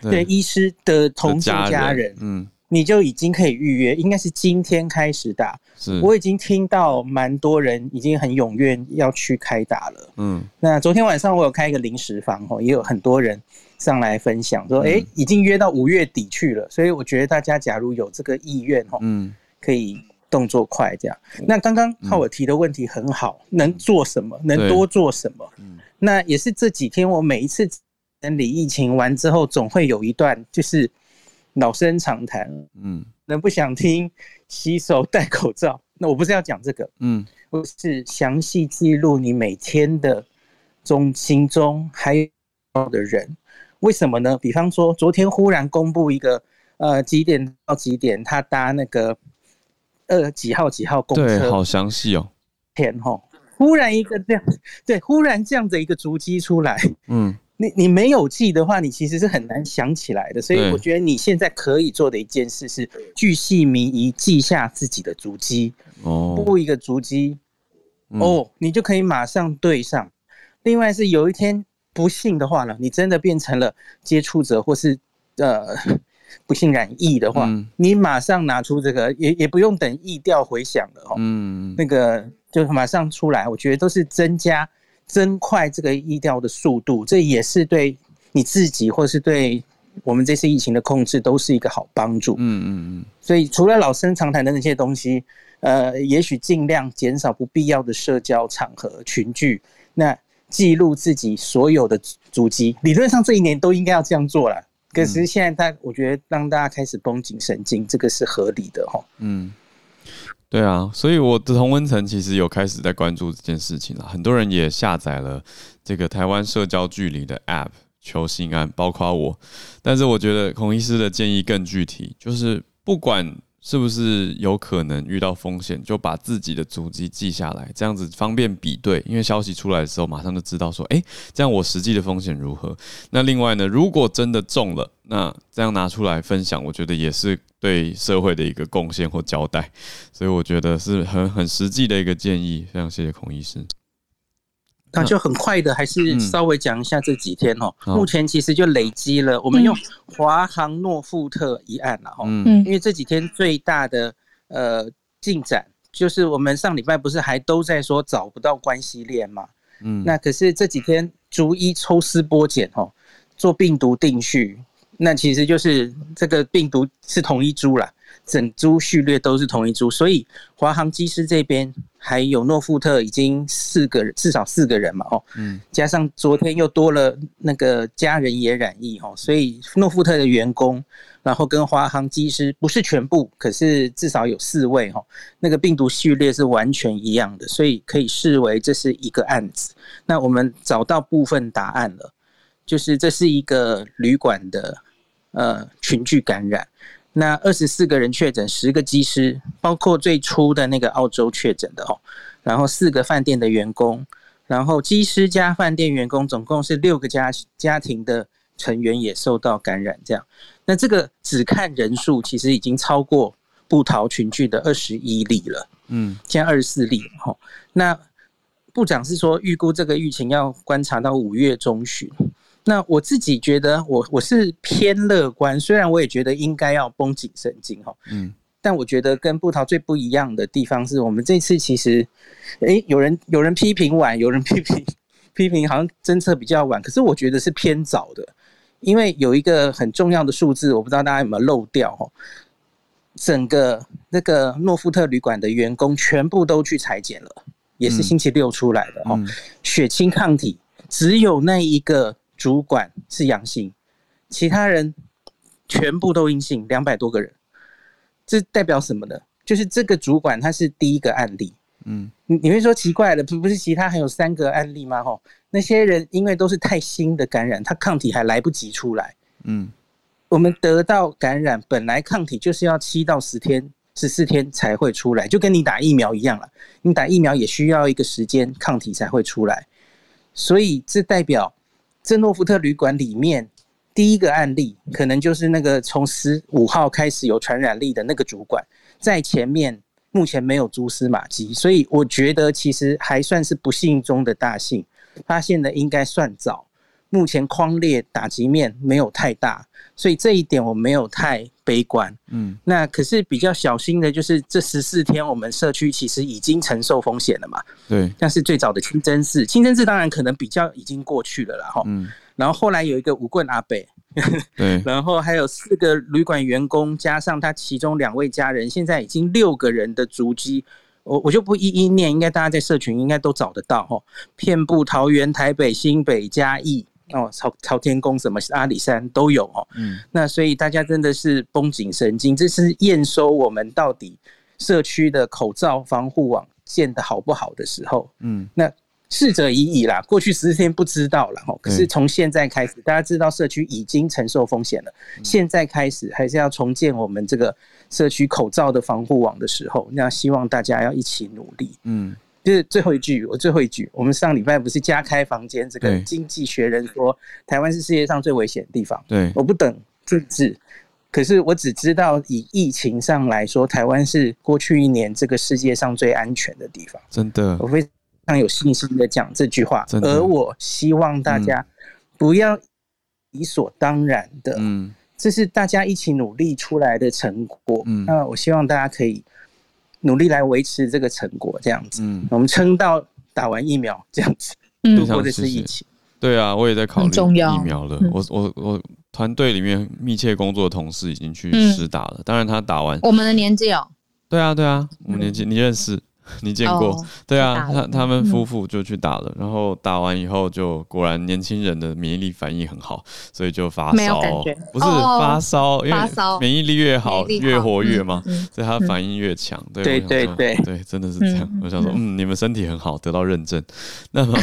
对。医师的同住家人，嗯，你就已经可以预约，应该是今天开始打，是，我已经听到蛮多人已经很踊跃要去开打了，嗯，那昨天晚上我有开一个临时房哦，也有很多人。上来分享说，哎、欸，已经约到五月底去了，所以我觉得大家假如有这个意愿，嗯，可以动作快这样。那刚刚浩尔提的问题很好，能做什么？能多做什么？嗯，那也是这几天我每一次整理疫情完之后，总会有一段就是老生常谈，嗯，能不想听洗手戴口罩？<laughs> 那我不是要讲这个，嗯，我是详细记录你每天的中心中还有的人。为什么呢？比方说，昨天忽然公布一个，呃，几点到几点他搭那个，呃，几号几号公车？对，好详细哦。天吼，忽然一个这样，对，忽然这样的一个足迹出来，嗯，你你没有记的话，你其实是很难想起来的。所以我觉得你现在可以做的一件事是，巨细靡遗记下自己的足迹，哦，布一个足迹，哦，你就可以马上对上。另外是有一天。不幸的话呢，你真的变成了接触者，或是呃 <laughs> 不幸染疫的话，嗯、你马上拿出这个，也也不用等疫调回响了哦。嗯，那个就马上出来，我觉得都是增加增快这个疫调的速度，这也是对你自己，或是对我们这次疫情的控制，都是一个好帮助。嗯嗯嗯。所以除了老生常谈的那些东西，呃，也许尽量减少不必要的社交场合群聚。那记录自己所有的足迹，理论上这一年都应该要这样做了。可是现在，大我觉得让大家开始绷紧神经，这个是合理的哈。嗯，对啊，所以我的同温层其实有开始在关注这件事情了。很多人也下载了这个台湾社交距离的 App 求心安，包括我。但是我觉得孔医师的建议更具体，就是不管。是不是有可能遇到风险，就把自己的足迹记下来，这样子方便比对？因为消息出来的时候，马上就知道说，哎，这样我实际的风险如何？那另外呢，如果真的中了，那这样拿出来分享，我觉得也是对社会的一个贡献或交代。所以我觉得是很很实际的一个建议。非常谢谢孔医师。那就很快的，还是稍微讲一下这几天哦。目前其实就累积了，我们用华航诺富特一案了哈。嗯，因为这几天最大的呃进展，就是我们上礼拜不是还都在说找不到关系链嘛。嗯，那可是这几天逐一抽丝剥茧哦，做病毒定序，那其实就是这个病毒是同一株啦。整株序列都是同一株，所以华航机师这边还有诺富特已经四个人，至少四个人嘛，哦，嗯，加上昨天又多了那个家人也染疫，哦，所以诺富特的员工，然后跟华航机师不是全部，可是至少有四位，哈，那个病毒序列是完全一样的，所以可以视为这是一个案子。那我们找到部分答案了，就是这是一个旅馆的呃群聚感染。那二十四个人确诊，十个机师，包括最初的那个澳洲确诊的哦，然后四个饭店的员工，然后机师加饭店员工，总共是六个家家庭的成员也受到感染。这样，那这个只看人数，其实已经超过布桃群聚的二十一例了。嗯，现在二十四例哦。那部长是说，预估这个疫情要观察到五月中旬。那我自己觉得我，我我是偏乐观，虽然我也觉得应该要绷紧神经哈，嗯，但我觉得跟布桃最不一样的地方是我们这次其实，诶、欸，有人有人批评晚，有人 <laughs> 批评批评好像侦测比较晚，可是我觉得是偏早的，因为有一个很重要的数字，我不知道大家有没有漏掉哈，整个那个诺富特旅馆的员工全部都去裁剪了，也是星期六出来的哈，血清抗体只有那一个。主管是阳性，其他人全部都阴性，两百多个人，这代表什么呢？就是这个主管他是第一个案例。嗯，你你会说奇怪了，不不是其他还有三个案例吗？吼，那些人因为都是太新的感染，他抗体还来不及出来。嗯，我们得到感染，本来抗体就是要七到十天、十四天才会出来，就跟你打疫苗一样了。你打疫苗也需要一个时间，抗体才会出来，所以这代表。这诺福特旅馆里面第一个案例，可能就是那个从十五号开始有传染力的那个主管，在前面目前没有蛛丝马迹，所以我觉得其实还算是不幸中的大幸，发现的应该算早。目前框列打击面没有太大，所以这一点我没有太悲观。嗯，那可是比较小心的，就是这十四天我们社区其实已经承受风险了嘛。对，像是最早的清真寺，清真寺当然可能比较已经过去了啦。哈。嗯，然后后来有一个五棍阿北，<laughs> 对，然后还有四个旅馆员工，加上他其中两位家人，现在已经六个人的足迹，我我就不一一念，应该大家在社群应该都找得到哦。遍布桃园、台北、新北、嘉义。哦，朝朝天宫什么阿里山都有哦，嗯，那所以大家真的是绷紧神经，这是验收我们到底社区的口罩防护网建的好不好的时候，嗯，那逝者已矣啦，过去十四天不知道了哦，可是从现在开始，大家知道社区已经承受风险了，现在开始还是要重建我们这个社区口罩的防护网的时候，那希望大家要一起努力，嗯。就是最后一句，我最后一句，我们上礼拜不是加开房间？这个《经济学人》说台湾是世界上最危险的地方。对，我不等政治，可是我只知道以疫情上来说，台湾是过去一年这个世界上最安全的地方。真的，我非常有信心的讲这句话。而我希望大家不要理所当然的，嗯，这是大家一起努力出来的成果。嗯，那我希望大家可以。努力来维持这个成果，这样子，嗯，我们撑到打完疫苗，这样子，度过的是疫情。对啊，我也在考虑疫苗了。我我我团队里面密切工作的同事已经去试打了，当然他打完。我们的年纪哦。对啊，对啊，我们年纪你认识。<laughs> 你见过？Oh, 对啊，他他们夫妇就去打了，嗯、然后打完以后就果然年轻人的免疫力反应很好，所以就发烧，不是发烧，oh, 因为免疫力越好越活跃嘛，嗯嗯、所以他反应越强。对对对对，对，真的是这样。嗯、我想说，嗯，你们身体很好，得到认证。<laughs> 那么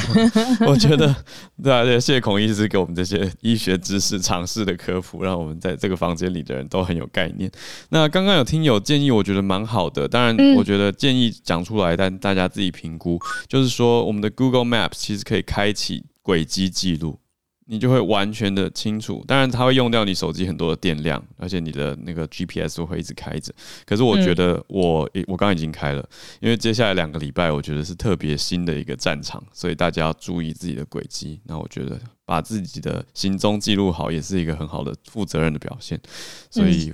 我觉得，对啊，谢谢孔医师给我们这些医学知识尝试的科普，让我们在这个房间里的人都很有概念。那刚刚有听友建议，我觉得蛮好的。当然，我觉得建议讲出。出来，但大家自己评估。就是说，我们的 Google Maps 其实可以开启轨迹记录，你就会完全的清楚。当然，它会用掉你手机很多的电量，而且你的那个 GPS 都会一直开着。可是，我觉得我我刚刚已经开了，因为接下来两个礼拜，我觉得是特别新的一个战场，所以大家要注意自己的轨迹。那我觉得。把自己的行踪记录好，也是一个很好的负责任的表现。所以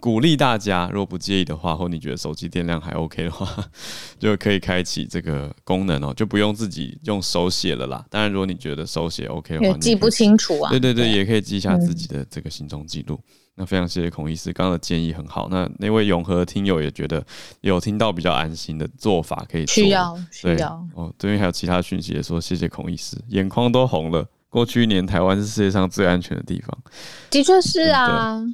鼓励大家，如果不介意的话，或你觉得手机电量还 OK 的话，<laughs> 就可以开启这个功能哦，就不用自己用手写了啦。当然，如果你觉得手写 OK 的话，记不清楚啊。对对对，也可以记下自己的这个行踪记录。那非常谢谢孔医师刚刚的建议很好。那那位永和听友也觉得有听到比较安心的做法可以做，需要需要哦。这边还有其他讯息也说谢谢孔医师，眼眶都红了。过去一年台湾是世界上最安全的地方，的确是啊。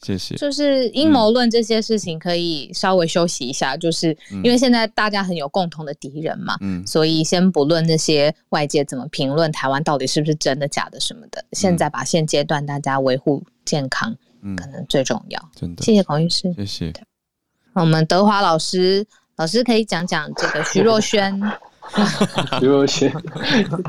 谢谢。就是阴谋论这些事情可以稍微休息一下，嗯、就是因为现在大家很有共同的敌人嘛，嗯，所以先不论那些外界怎么评论台湾到底是不是真的假的什么的，嗯、现在把现阶段大家维护健康，嗯，可能最重要。真的，谢谢孔医师，谢谢。我们德华老师，老师可以讲讲这个徐若瑄。<laughs> 徐若瑄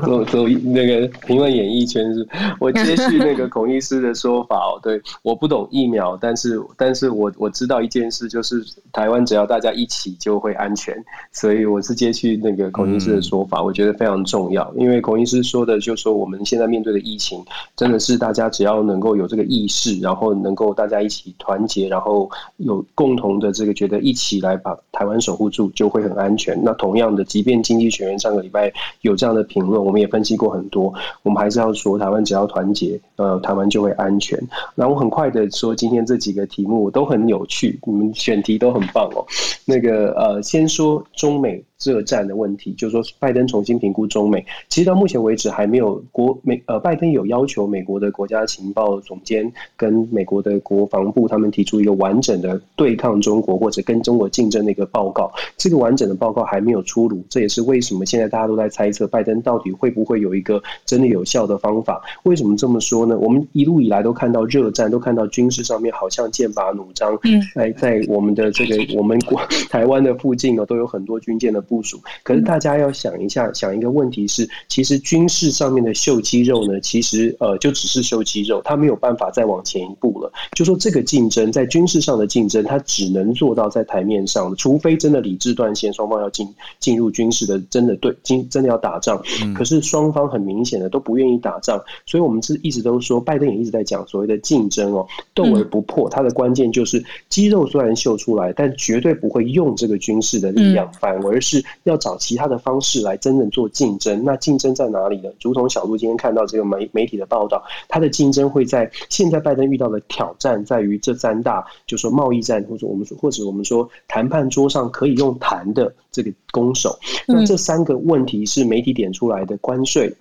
走走那个评论演艺圈是，我接续那个孔医师的说法哦。对，我不懂疫苗，但是但是我我知道一件事，就是台湾只要大家一起就会安全，所以我是接续那个孔医师的说法，我觉得非常重要。因为孔医师说的，就是说我们现在面对的疫情，真的是大家只要能够有这个意识，然后能够大家一起团结，然后有共同的这个觉得一起来把台湾守护住，就会很安全。那同样的，即便经济学员上个礼拜有这样的评论，我们也分析过很多。我们还是要说，台湾只要团结，呃，台湾就会安全。那我很快的说，今天这几个题目都很有趣，你们选题都很棒哦。那个呃，先说中美。热战的问题，就是说拜登重新评估中美，其实到目前为止还没有国美呃，拜登有要求美国的国家情报总监跟美国的国防部他们提出一个完整的对抗中国或者跟中国竞争的一个报告，这个完整的报告还没有出炉，这也是为什么现在大家都在猜测拜登到底会不会有一个真的有效的方法？为什么这么说呢？我们一路以来都看到热战，都看到军事上面好像剑拔弩张，嗯，在在我们的这个 <laughs> 我们国 <laughs> 台湾的附近呢，都有很多军舰的。部署，可是大家要想一下，想一个问题是，其实军事上面的秀肌肉呢，其实呃就只是秀肌肉，它没有办法再往前一步了。就说这个竞争在军事上的竞争，它只能做到在台面上，除非真的理智断线，双方要进进入军事的真的对，今真的要打仗。可是双方很明显的都不愿意打仗，所以我们是一直都说，拜登也一直在讲所谓的竞争哦，斗而不破，它的关键就是肌肉虽然秀出来，但绝对不会用这个军事的力量，反而是。要找其他的方式来真正做竞争，那竞争在哪里呢？如同小鹿今天看到这个媒媒体的报道，它的竞争会在现在拜登遇到的挑战在于这三大，就是说贸易战，或者我们说，或者我们说谈判桌上可以用谈的这个攻守。那这三个问题是媒体点出来的关税。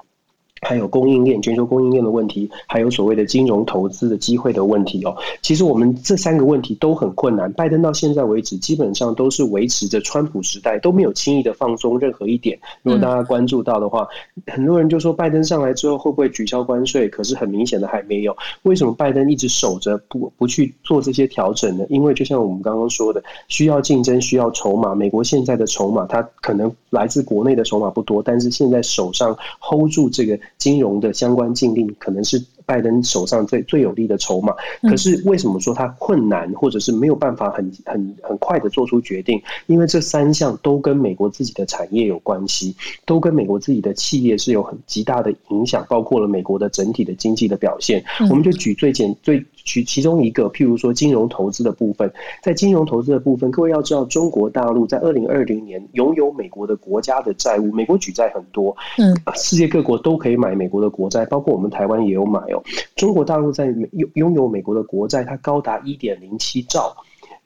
还有供应链、全球供应链的问题，还有所谓的金融投资的机会的问题哦。其实我们这三个问题都很困难。拜登到现在为止，基本上都是维持着川普时代，都没有轻易的放松任何一点。如果大家关注到的话，很多人就说拜登上来之后会不会取消关税？可是很明显的还没有。为什么拜登一直守着不不去做这些调整呢？因为就像我们刚刚说的，需要竞争，需要筹码。美国现在的筹码，它可能来自国内的筹码不多，但是现在手上 hold 住这个。金融的相关禁令可能是拜登手上最最有利的筹码，可是为什么说他困难，或者是没有办法很很很快的做出决定？因为这三项都跟美国自己的产业有关系，都跟美国自己的企业是有很极大的影响，包括了美国的整体的经济的表现。我们就举最简最。举其中一个，譬如说金融投资的部分，在金融投资的部分，各位要知道，中国大陆在二零二零年拥有美国的国家的债务，美国举债很多，嗯，世界各国都可以买美国的国债，包括我们台湾也有买哦。中国大陆在拥拥有美国的国债，它高达一点零七兆。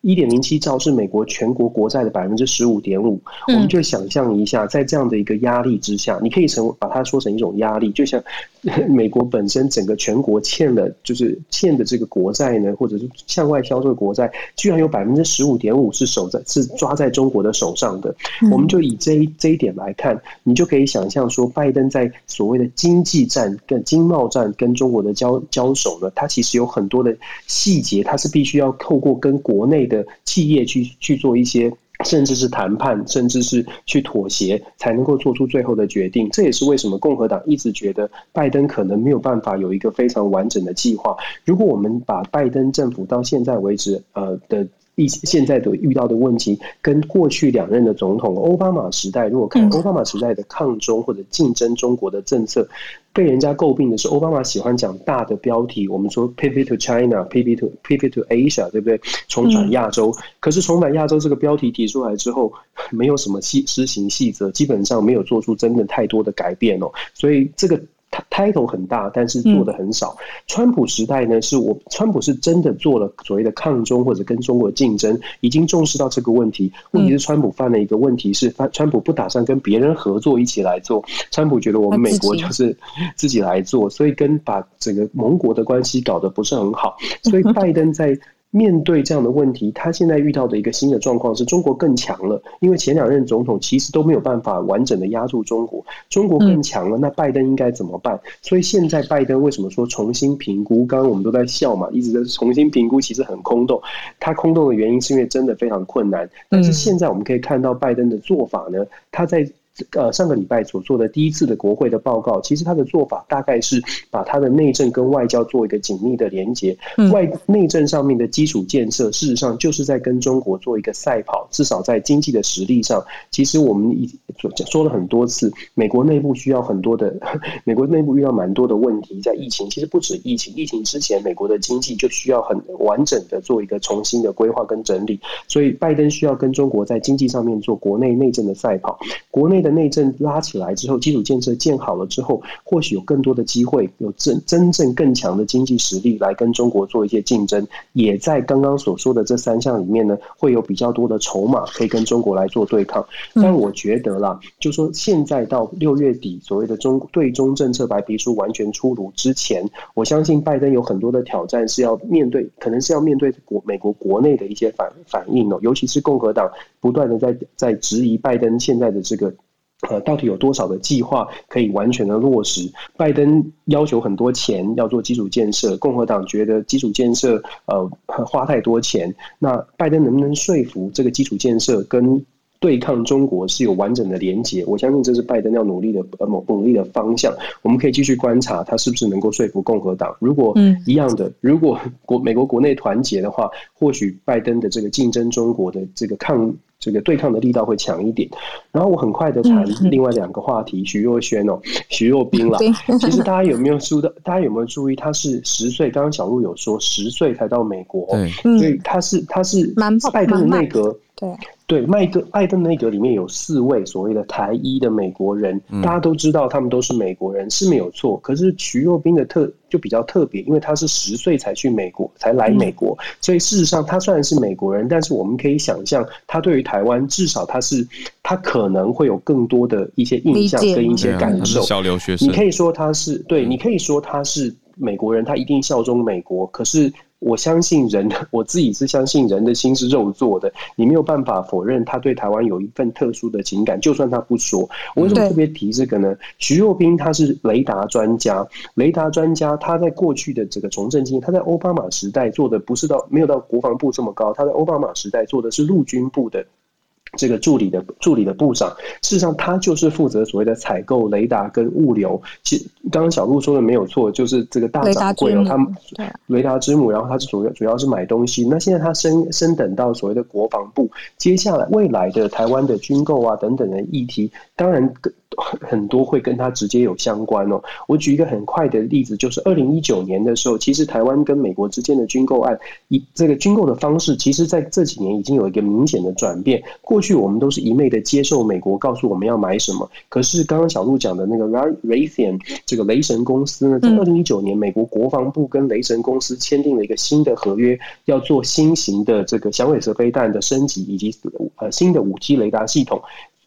一点零七兆是美国全国国债的百分之十五点五，我们就想象一下，在这样的一个压力之下，你可以成把它说成一种压力，就像美国本身整个全国欠了，就是欠的这个国债呢，或者是向外销售的国债，居然有百分之十五点五是守在是抓在中国的手上的。我们就以这一这一点来看，你就可以想象说，拜登在所谓的经济战跟经贸战跟中国的交交手呢，它其实有很多的细节，它是必须要透过跟国内企业去去做一些，甚至是谈判，甚至是去妥协，才能够做出最后的决定。这也是为什么共和党一直觉得拜登可能没有办法有一个非常完整的计划。如果我们把拜登政府到现在为止，呃的。一现在的遇到的问题，跟过去两任的总统奥巴马时代，如果看奥巴马时代的抗中或者竞争中国的政策，被人家诟病的是奥巴马喜欢讲大的标题，我们说 pivot to China，pivot to pivot to Asia，对不对？重返亚洲。可是重返亚洲这个标题提出来之后，没有什么细施行细则，基本上没有做出真的太多的改变哦。所以这个。Title 很大，但是做的很少。嗯、川普时代呢，是我川普是真的做了所谓的抗中或者跟中国竞争，已经重视到这个问题。问题是川普犯了一个问题是，是川普不打算跟别人合作一起来做。川普觉得我们美国就是自己来做，所以跟把整个盟国的关系搞得不是很好。所以 <laughs> 拜登在。面对这样的问题，他现在遇到的一个新的状况是中国更强了。因为前两任总统其实都没有办法完整的压住中国，中国更强了，那拜登应该怎么办？所以现在拜登为什么说重新评估？刚刚我们都在笑嘛，一直在重新评估，其实很空洞。他空洞的原因是因为真的非常困难。但是现在我们可以看到拜登的做法呢，他在。呃，上个礼拜所做的第一次的国会的报告，其实他的做法大概是把他的内政跟外交做一个紧密的连接。外内政上面的基础建设，事实上就是在跟中国做一个赛跑。至少在经济的实力上，其实我们已说说了很多次，美国内部需要很多的，<laughs> 美国内部遇到蛮多的问题。在疫情，其实不止疫情，疫情之前，美国的经济就需要很完整的做一个重新的规划跟整理。所以，拜登需要跟中国在经济上面做国内内政的赛跑，国内。的内政拉起来之后，基础建设建好了之后，或许有更多的机会，有真真正更强的经济实力来跟中国做一些竞争。也在刚刚所说的这三项里面呢，会有比较多的筹码可以跟中国来做对抗。但我觉得啦，就说现在到六月底，所谓的中对中政策白皮书完全出炉之前，我相信拜登有很多的挑战是要面对，可能是要面对国美国国内的一些反反应哦，尤其是共和党不断的在在质疑拜登现在的这个。呃，到底有多少的计划可以完全的落实？拜登要求很多钱要做基础建设，共和党觉得基础建设呃花太多钱。那拜登能不能说服这个基础建设跟对抗中国是有完整的连结？我相信这是拜登要努力的呃某努力的方向。我们可以继续观察他是不是能够说服共和党。如果一样的，如果国美国国内团结的话，或许拜登的这个竞争中国的这个抗。这个对抗的力道会强一点，然后我很快的谈另外两个话题，徐若瑄哦，<laughs> 徐若冰了。其实大家有没有注意到？大家有没有注意？他是十岁，刚刚小鹿有说十岁才到美国，所以他是他是拜登的内阁。对对，麦克拜登内阁里面有四位所谓的台裔的美国人，大家都知道他们都是美国人是没有错。可是徐若冰的特就比较特别，因为他是十岁才去美国，才来美国，所以事实上他虽然是美国人，但是我们可以想象，他对于台湾至少他是他可能会有更多的一些印象跟一些感受。小留学生，你可以说他是对，你可以说他是美国人，他一定效忠美国，可是。我相信人，我自己是相信人的心是肉做的，你没有办法否认他对台湾有一份特殊的情感，就算他不说。我为什么特别提这个呢？徐若冰他是雷达专家，雷达专家他在过去的这个从政经验，他在奥巴马时代做的不是到没有到国防部这么高，他在奥巴马时代做的是陆军部的。这个助理的助理的部长，事实上他就是负责所谓的采购雷达跟物流。其实刚刚小鹿说的没有错，就是这个大掌柜哦，他们雷达之母，然后他是主要主要是买东西。那现在他升升等到所谓的国防部，接下来未来的台湾的军购啊等等的议题，当然很多会跟它直接有相关哦。我举一个很快的例子，就是二零一九年的时候，其实台湾跟美国之间的军购案，以这个军购的方式，其实在这几年已经有一个明显的转变。过去我们都是一昧的接受美国告诉我们要买什么，可是刚刚小路讲的那个 Raytheon 这个雷神公司呢，在二零一九年，美国国防部跟雷神公司签订了一个新的合约，要做新型的这个响尾蛇飞弹的升级，以及呃新的五 G 雷达系统。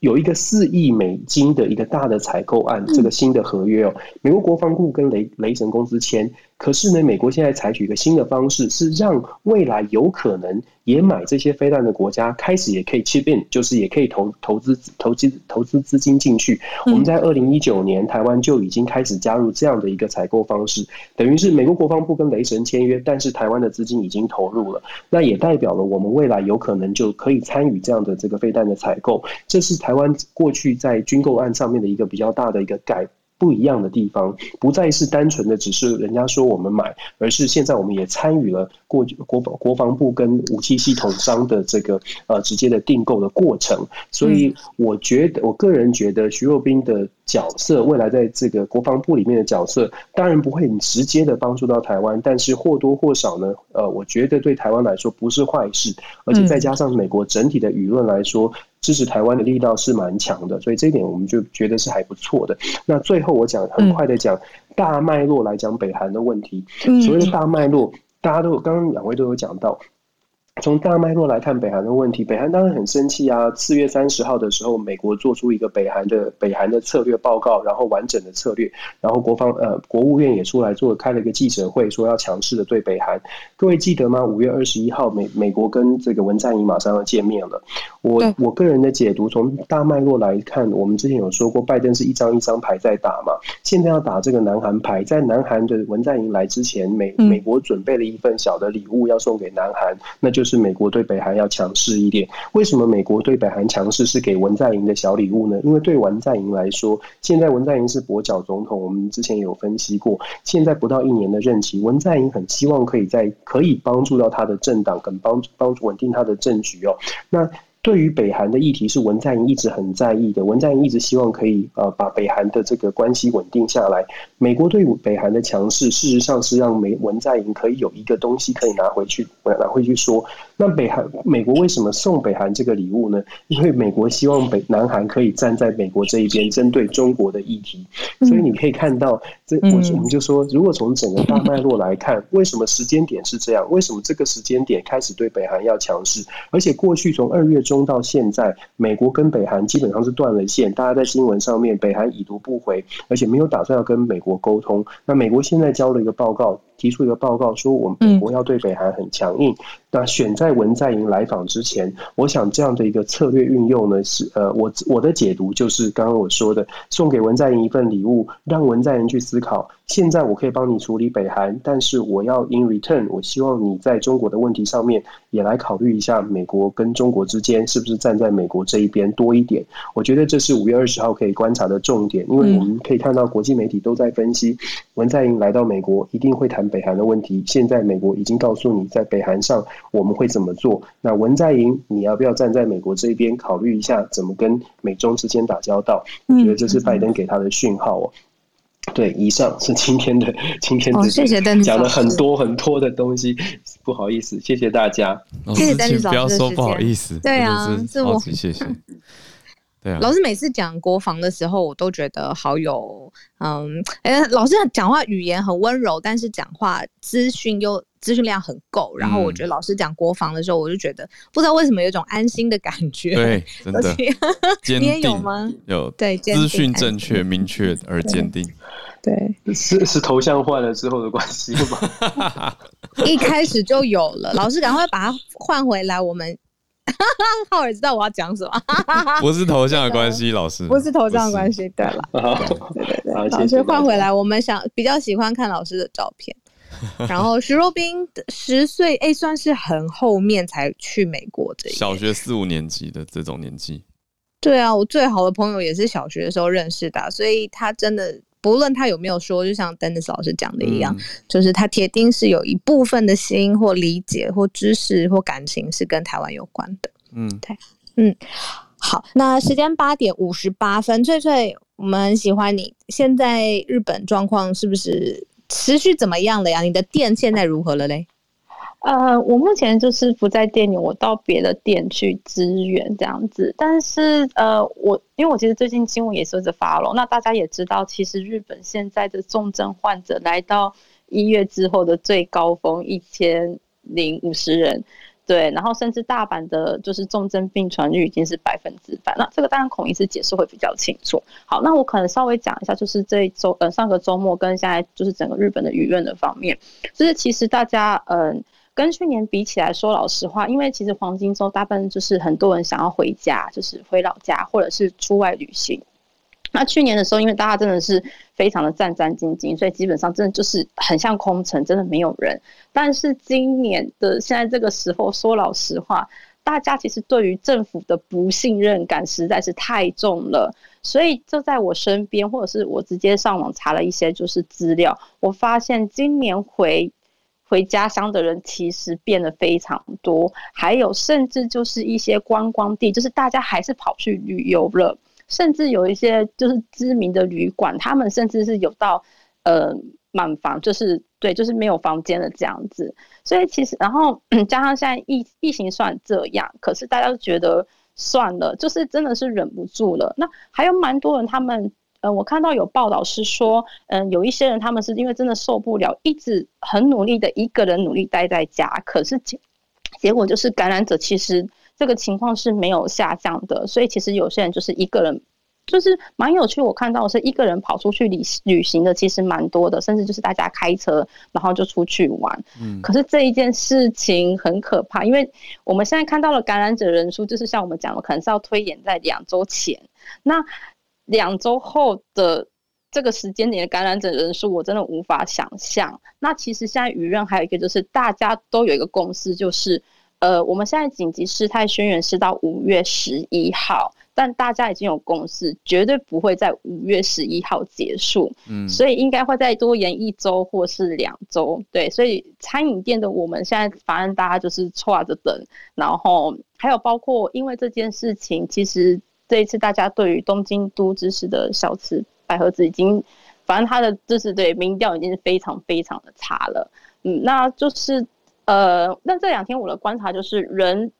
有一个四亿美金的一个大的采购案，这个新的合约哦，美国国防部跟雷雷神公司签。可是呢，美国现在采取一个新的方式，是让未来有可能也买这些飞弹的国家开始也可以 chip in，就是也可以投投资投资投资资金进去。我们在二零一九年，台湾就已经开始加入这样的一个采购方式，等于是美国国防部跟雷神签约，但是台湾的资金已经投入了，那也代表了我们未来有可能就可以参与这样的这个飞弹的采购。这是台湾过去在军购案上面的一个比较大的一个改。不一样的地方，不再是单纯的只是人家说我们买，而是现在我们也参与了过国防国防部跟武器系统商的这个呃直接的订购的过程。所以我觉得，我个人觉得徐若冰的角色，未来在这个国防部里面的角色，当然不会很直接的帮助到台湾，但是或多或少呢，呃，我觉得对台湾来说不是坏事，而且再加上美国整体的舆论来说。支持台湾的力道是蛮强的，所以这一点我们就觉得是还不错的。那最后我讲很快的讲大脉络来讲北韩的问题，所谓的大脉络，大家都有刚刚两位都有讲到。从大脉络来看北韩的问题，北韩当然很生气啊。四月三十号的时候，美国做出一个北韩的北韩的策略报告，然后完整的策略，然后国防呃国务院也出来做开了一个记者会，说要强势的对北韩。各位记得吗？五月二十一号，美美国跟这个文在寅马上要见面了。我我个人的解读，从大脉络来看，我们之前有说过，拜登是一张一张牌在打嘛，现在要打这个南韩牌。在南韩的文在寅来之前，美美国准备了一份小的礼物要送给南韩，那就是。是美国对北韩要强势一点。为什么美国对北韩强势是给文在寅的小礼物呢？因为对文在寅来说，现在文在寅是跛脚总统，我们之前有分析过，现在不到一年的任期，文在寅很希望可以在可以帮助到他的政党，跟帮帮助稳定他的政局哦。那对于北韩的议题是文在寅一直很在意的，文在寅一直希望可以呃把北韩的这个关系稳定下来。美国对北韩的强势，事实上是让美文在寅可以有一个东西可以拿回去，拿回去说。那北韩美国为什么送北韩这个礼物呢？<laughs> 因为美国希望北南韩可以站在美国这一边，针对中国的议题。所以你可以看到，这我我们就说，如果从整个大脉络来看，为什么时间点是这样？为什么这个时间点开始对北韩要强势？而且过去从二月中。到现在，美国跟北韩基本上是断了线。大家在新闻上面，北韩已读不回，而且没有打算要跟美国沟通。那美国现在交了一个报告，提出一个报告说，我们美国要对北韩很强硬。那选在文在寅来访之前，我想这样的一个策略运用呢，是呃，我我的解读就是刚刚我说的，送给文在寅一份礼物，让文在寅去思考。现在我可以帮你处理北韩，但是我要 in return，我希望你在中国的问题上面也来考虑一下，美国跟中国之间是不是站在美国这一边多一点？我觉得这是五月二十号可以观察的重点，因为我们可以看到国际媒体都在分析，文在寅来到美国一定会谈北韩的问题。现在美国已经告诉你，在北韩上。我们会怎么做？那文在寅，你要不要站在美国这边考虑一下，怎么跟美中之间打交道？我觉得这是拜登给他的讯号哦。对，以上是今天的 <laughs> 今天的谢谢讲了很多很多的东西，不好意思，谢谢大家。谢谢丹尼老师，不要说不好意思，对啊，是我谢谢。老师每次讲国防的时候，我都觉得好有嗯，哎，老师讲话语言很温柔，但是讲话资讯又资讯量很够。然后我觉得老师讲国防的时候，我就觉得不知道为什么有一种安心的感觉。对，<laughs> 真的，<laughs> 你也有吗？有，对，资讯正确、明确而坚定。对，是是头像换了之后的关系吗？<laughs> 一开始就有了，老师赶快把它换回来，我们。<laughs> 浩尔知道我要讲什么？<laughs> 不是头像的关系，老师不是头像的关系。对了，<laughs> 对对对，老师换回来，我们想比较喜欢看老师的照片。然后徐若冰十岁，哎，算是很后面才去美国这一小学四五年级的这种年纪。对啊，我最好的朋友也是小学的时候认识的，所以他真的。不论他有没有说，就像 Dennis 老师讲的一样，嗯、就是他铁定是有一部分的心或理解或知识或感情是跟台湾有关的。嗯，对，嗯，好，那时间八点五十八分，翠翠，我们很喜欢你。现在日本状况是不是持续怎么样了呀？你的店现在如何了嘞？呃，我目前就是不在店里，我到别的店去支援这样子。但是呃，我因为我其实最近新闻也是在发了，那大家也知道，其实日本现在的重症患者来到一月之后的最高峰一千零五十人，对，然后甚至大阪的就是重症病床率已经是百分之百。那这个当然孔医师解释会比较清楚。好，那我可能稍微讲一下，就是这一周呃上个周末跟现在就是整个日本的舆论的方面，就是其实大家嗯。跟去年比起来说，老实话，因为其实黄金周大部分就是很多人想要回家，就是回老家或者是出外旅行。那去年的时候，因为大家真的是非常的战战兢兢，所以基本上真的就是很像空城，真的没有人。但是今年的现在这个时候，说老实话，大家其实对于政府的不信任感实在是太重了。所以就在我身边，或者是我直接上网查了一些就是资料，我发现今年回。回家乡的人其实变得非常多，还有甚至就是一些观光地，就是大家还是跑去旅游了，甚至有一些就是知名的旅馆，他们甚至是有到呃满房，就是对，就是没有房间的这样子。所以其实，然后 <clears throat> 加上现在疫疫情算这样，可是大家都觉得算了，就是真的是忍不住了。那还有蛮多人，他们呃，我看到有报道是说，嗯、呃，有一些人他们是因为真的受不了，一直很努力的一个人努力待在家，可是结结果就是感染者其实这个情况是没有下降的，所以其实有些人就是一个人。就是蛮有趣，我看到是一个人跑出去旅旅行的，其实蛮多的，甚至就是大家开车，然后就出去玩。嗯，可是这一件事情很可怕，因为我们现在看到了感染者人数，就是像我们讲的，可能是要推演在两周前，那两周后的这个时间点的感染者人数，我真的无法想象。那其实现在舆论还有一个就是，大家都有一个共识，就是呃，我们现在紧急事态宣言是到五月十一号。但大家已经有共识，绝对不会在五月十一号结束，嗯，所以应该会再多延一周或是两周，对，所以餐饮店的我们现在反正大家就是歘着等，然后还有包括因为这件事情，其实这一次大家对于东京都知事的小池百合子已经，反正他的就是对民调已经是非常非常的差了，嗯，那就是呃，那这两天我的观察就是人。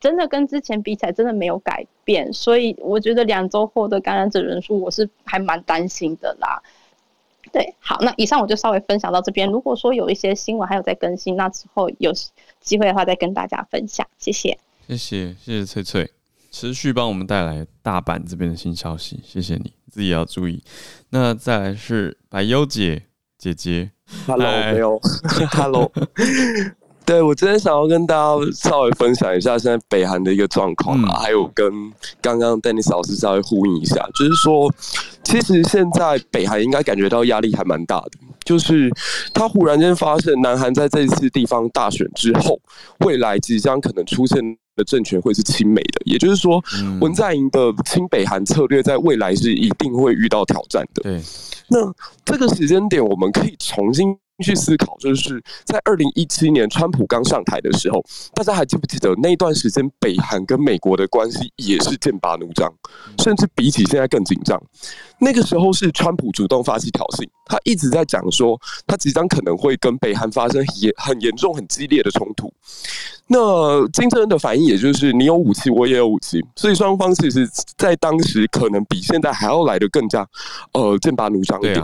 真的跟之前比起来，真的没有改变，所以我觉得两周后的感染者人数，我是还蛮担心的啦。对，好，那以上我就稍微分享到这边。如果说有一些新闻还有在更新，那之后有机会的话再跟大家分享。谢谢，谢谢，谢谢翠翠，持续帮我们带来大阪这边的新消息。谢谢你，自己也要注意。那再来是百优姐姐姐，Hello，没有，Hello。<laughs> 对，我今天想要跟大家稍微分享一下现在北韩的一个状况啊，还有跟刚刚 Dennis 老师稍微呼应一下，就是说，其实现在北韩应该感觉到压力还蛮大的，就是他忽然间发现南韩在这一次地方大选之后，未来即将可能出现的政权会是亲美的，也就是说，文在寅的亲北韩策略在未来是一定会遇到挑战的。对，那这个时间点我们可以重新。去思考，就是在二零一七年川普刚上台的时候，大家还记不记得那段时间北韩跟美国的关系也是剑拔弩张，甚至比起现在更紧张。那个时候是川普主动发起挑衅，他一直在讲说他即将可能会跟北韩发生严很严重、很激烈的冲突。那金正恩的反应也就是你有武器，我也有武器，所以双方其实在当时可能比现在还要来的更加呃剑拔弩张一点。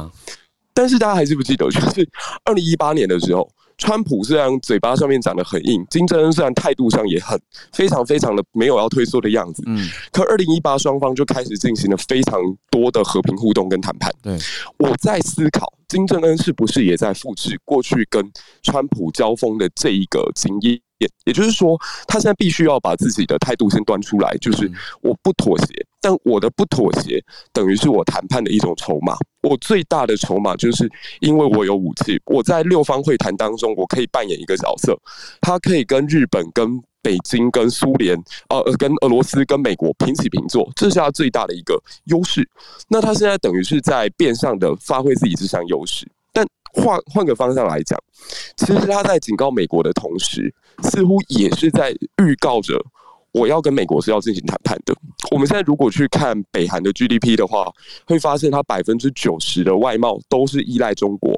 但是大家还是不记得，就是二零一八年的时候，川普虽然嘴巴上面讲得很硬，金正恩虽然态度上也很非常非常的没有要退缩的样子，嗯，可二零一八双方就开始进行了非常多的和平互动跟谈判。对，我在思考金正恩是不是也在复制过去跟川普交锋的这一个经验。也也就是说，他现在必须要把自己的态度先端出来，就是我不妥协，但我的不妥协等于是我谈判的一种筹码。我最大的筹码就是因为我有武器，我在六方会谈当中，我可以扮演一个角色，他可以跟日本、跟北京、跟苏联、呃，跟俄罗斯、跟美国平起平坐，这是他最大的一个优势。那他现在等于是在变相的发挥自己这项优势。但换换个方向来讲，其实他在警告美国的同时，似乎也是在预告着我要跟美国是要进行谈判的。我们现在如果去看北韩的 GDP 的话，会发现它百分之九十的外贸都是依赖中国。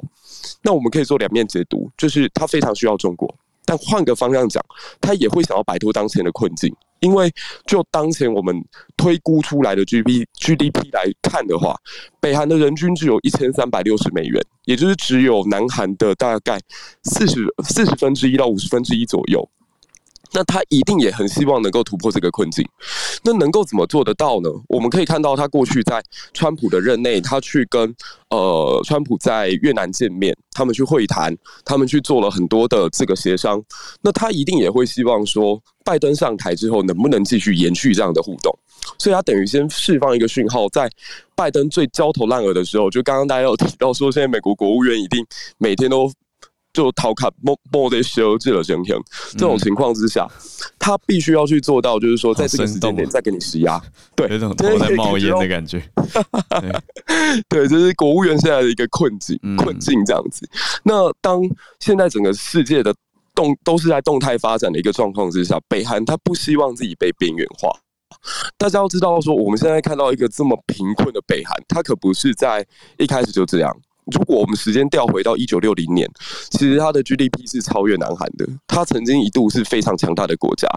那我们可以做两面解读，就是它非常需要中国。但换个方向讲，它也会想要摆脱当前的困境，因为就当前我们推估出来的 GDP GDP 来看的话，北韩的人均只有一千三百六十美元，也就是只有南韩的大概四十四十分之一到五十分之一左右。那他一定也很希望能够突破这个困境，那能够怎么做得到呢？我们可以看到，他过去在川普的任内，他去跟呃川普在越南见面，他们去会谈，他们去做了很多的这个协商。那他一定也会希望说，拜登上台之后能不能继续延续这样的互动？所以他等于先释放一个讯号，在拜登最焦头烂额的时候，就刚刚大家有提到说，现在美国国务院一定每天都。就逃卡莫莫得修这了，这种情况之下，他必须要去做到，就是说，在这个时间点再给你施压，对，有种头在冒烟的感觉。<laughs> 对，这是国务院现在的一个困境，困境这样子。那当现在整个世界的动都是在动态发展的一个状况之下，北韩他不希望自己被边缘化。大家要知道，说我们现在看到一个这么贫困的北韩，他可不是在一开始就这样。如果我们时间调回到一九六零年，其实它的 GDP 是超越南韩的，它曾经一度是非常强大的国家。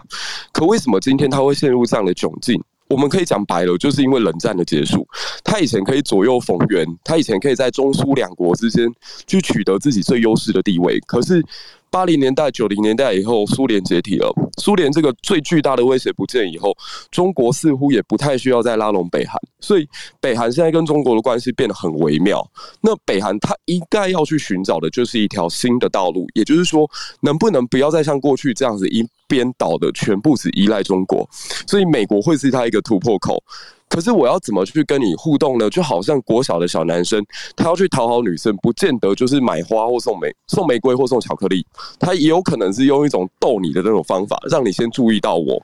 可为什么今天它会陷入这样的窘境？我们可以讲白了，就是因为冷战的结束，它以前可以左右逢源，它以前可以在中苏两国之间去取得自己最优势的地位，可是。八零年代、九零年代以后，苏联解体了。苏联这个最巨大的威胁不见以后，中国似乎也不太需要再拉拢北韩，所以北韩现在跟中国的关系变得很微妙。那北韩它应该要去寻找的就是一条新的道路，也就是说，能不能不要再像过去这样子一边倒的全部只依赖中国？所以美国会是它一个突破口。可是我要怎么去跟你互动呢？就好像国小的小男生，他要去讨好女生，不见得就是买花或送玫送玫瑰或送巧克力，他也有可能是用一种逗你的那种方法，让你先注意到我。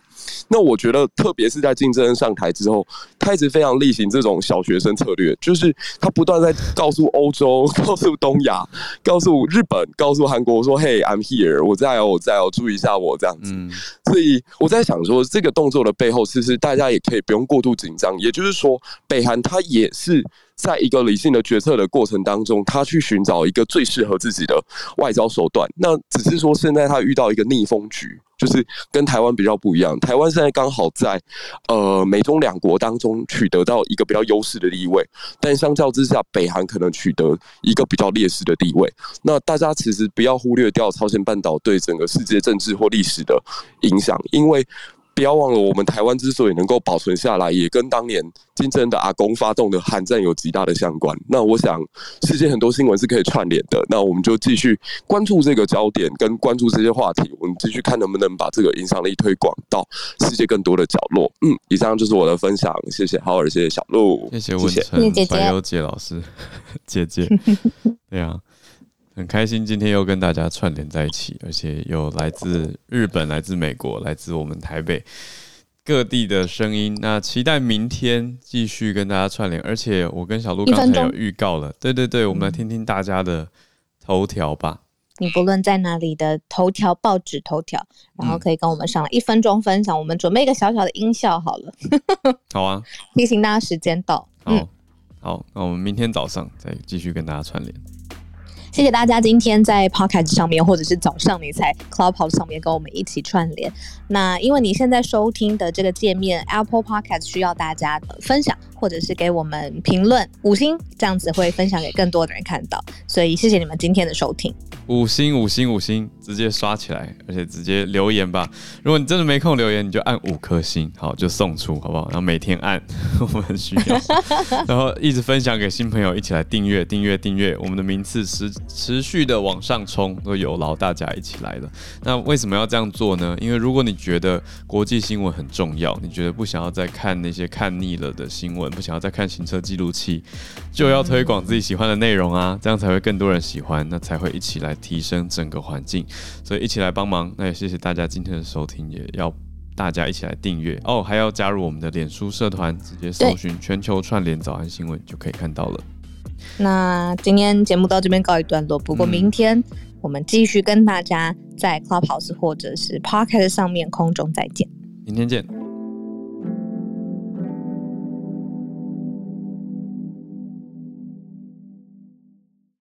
那我觉得，特别是在金正恩上台之后，他一直非常例行这种小学生策略，就是他不断在告诉欧洲、告诉东亚、告诉日本、告诉韩国说：“嘿，I'm here，我在哦，我在哦，注意一下我这样子。”所以我在想说，这个动作的背后，其实大家也可以不用过度紧张。也就是说，北韩他也是在一个理性的决策的过程当中，他去寻找一个最适合自己的外交手段。那只是说，现在他遇到一个逆风局，就是跟台湾比较不一样。台湾现在刚好在呃美中两国当中取得到一个比较优势的地位，但相较之下，北韩可能取得一个比较劣势的地位。那大家其实不要忽略掉朝鲜半岛对整个世界政治或历史的影响，因为。不要忘了，我们台湾之所以能够保存下来，也跟当年金正恩的阿公发动的韩战有极大的相关。那我想，世界很多新闻是可以串联的。那我们就继续关注这个焦点，跟关注这些话题。我们继续看能不能把这个影响力推广到世界更多的角落。嗯，以上就是我的分享，谢谢浩尔，谢谢小鹿，谢谢文成，谢谢白优姐老师，<laughs> 姐姐，<laughs> 对啊。很开心今天又跟大家串联在一起，而且有来自日本、来自美国、来自我们台北各地的声音。那期待明天继续跟大家串联，而且我跟小鹿刚才有预告了，对对对，我们来听听大家的头条吧。你不论在哪里的头条、报纸头条，然后可以跟我们上来一分钟分享。我们准备一个小小的音效好了。好啊，<laughs> 提醒大家时间到。好，嗯、好，那我们明天早上再继续跟大家串联。谢谢大家今天在 Podcast 上面，或者是早上你在 Clubhouse 上面跟我们一起串联。那因为你现在收听的这个界面 Apple Podcast 需要大家的分享，或者是给我们评论五星，这样子会分享给更多的人看到。所以谢谢你们今天的收听。五星五星五星，直接刷起来，而且直接留言吧。如果你真的没空留言，你就按五颗星，好，就送出，好不好？然后每天按，我们很需要。<laughs> 然后一直分享给新朋友，一起来订阅订阅订阅，我们的名次持持续的往上冲，都有劳大家一起来了。那为什么要这样做呢？因为如果你觉得国际新闻很重要，你觉得不想要再看那些看腻了的新闻，不想要再看行车记录器，就要推广自己喜欢的内容啊，这样才会更多人喜欢，那才会一起来。提升整个环境，所以一起来帮忙。那也谢谢大家今天的收听，也要大家一起来订阅哦，还要加入我们的脸书社团，直接搜寻“全球串联早安新闻”就可以看到了。那今天节目到这边告一段落，不过明天我们继续跟大家在 Clubhouse 或者是 Podcast 上面空中再见。明天见。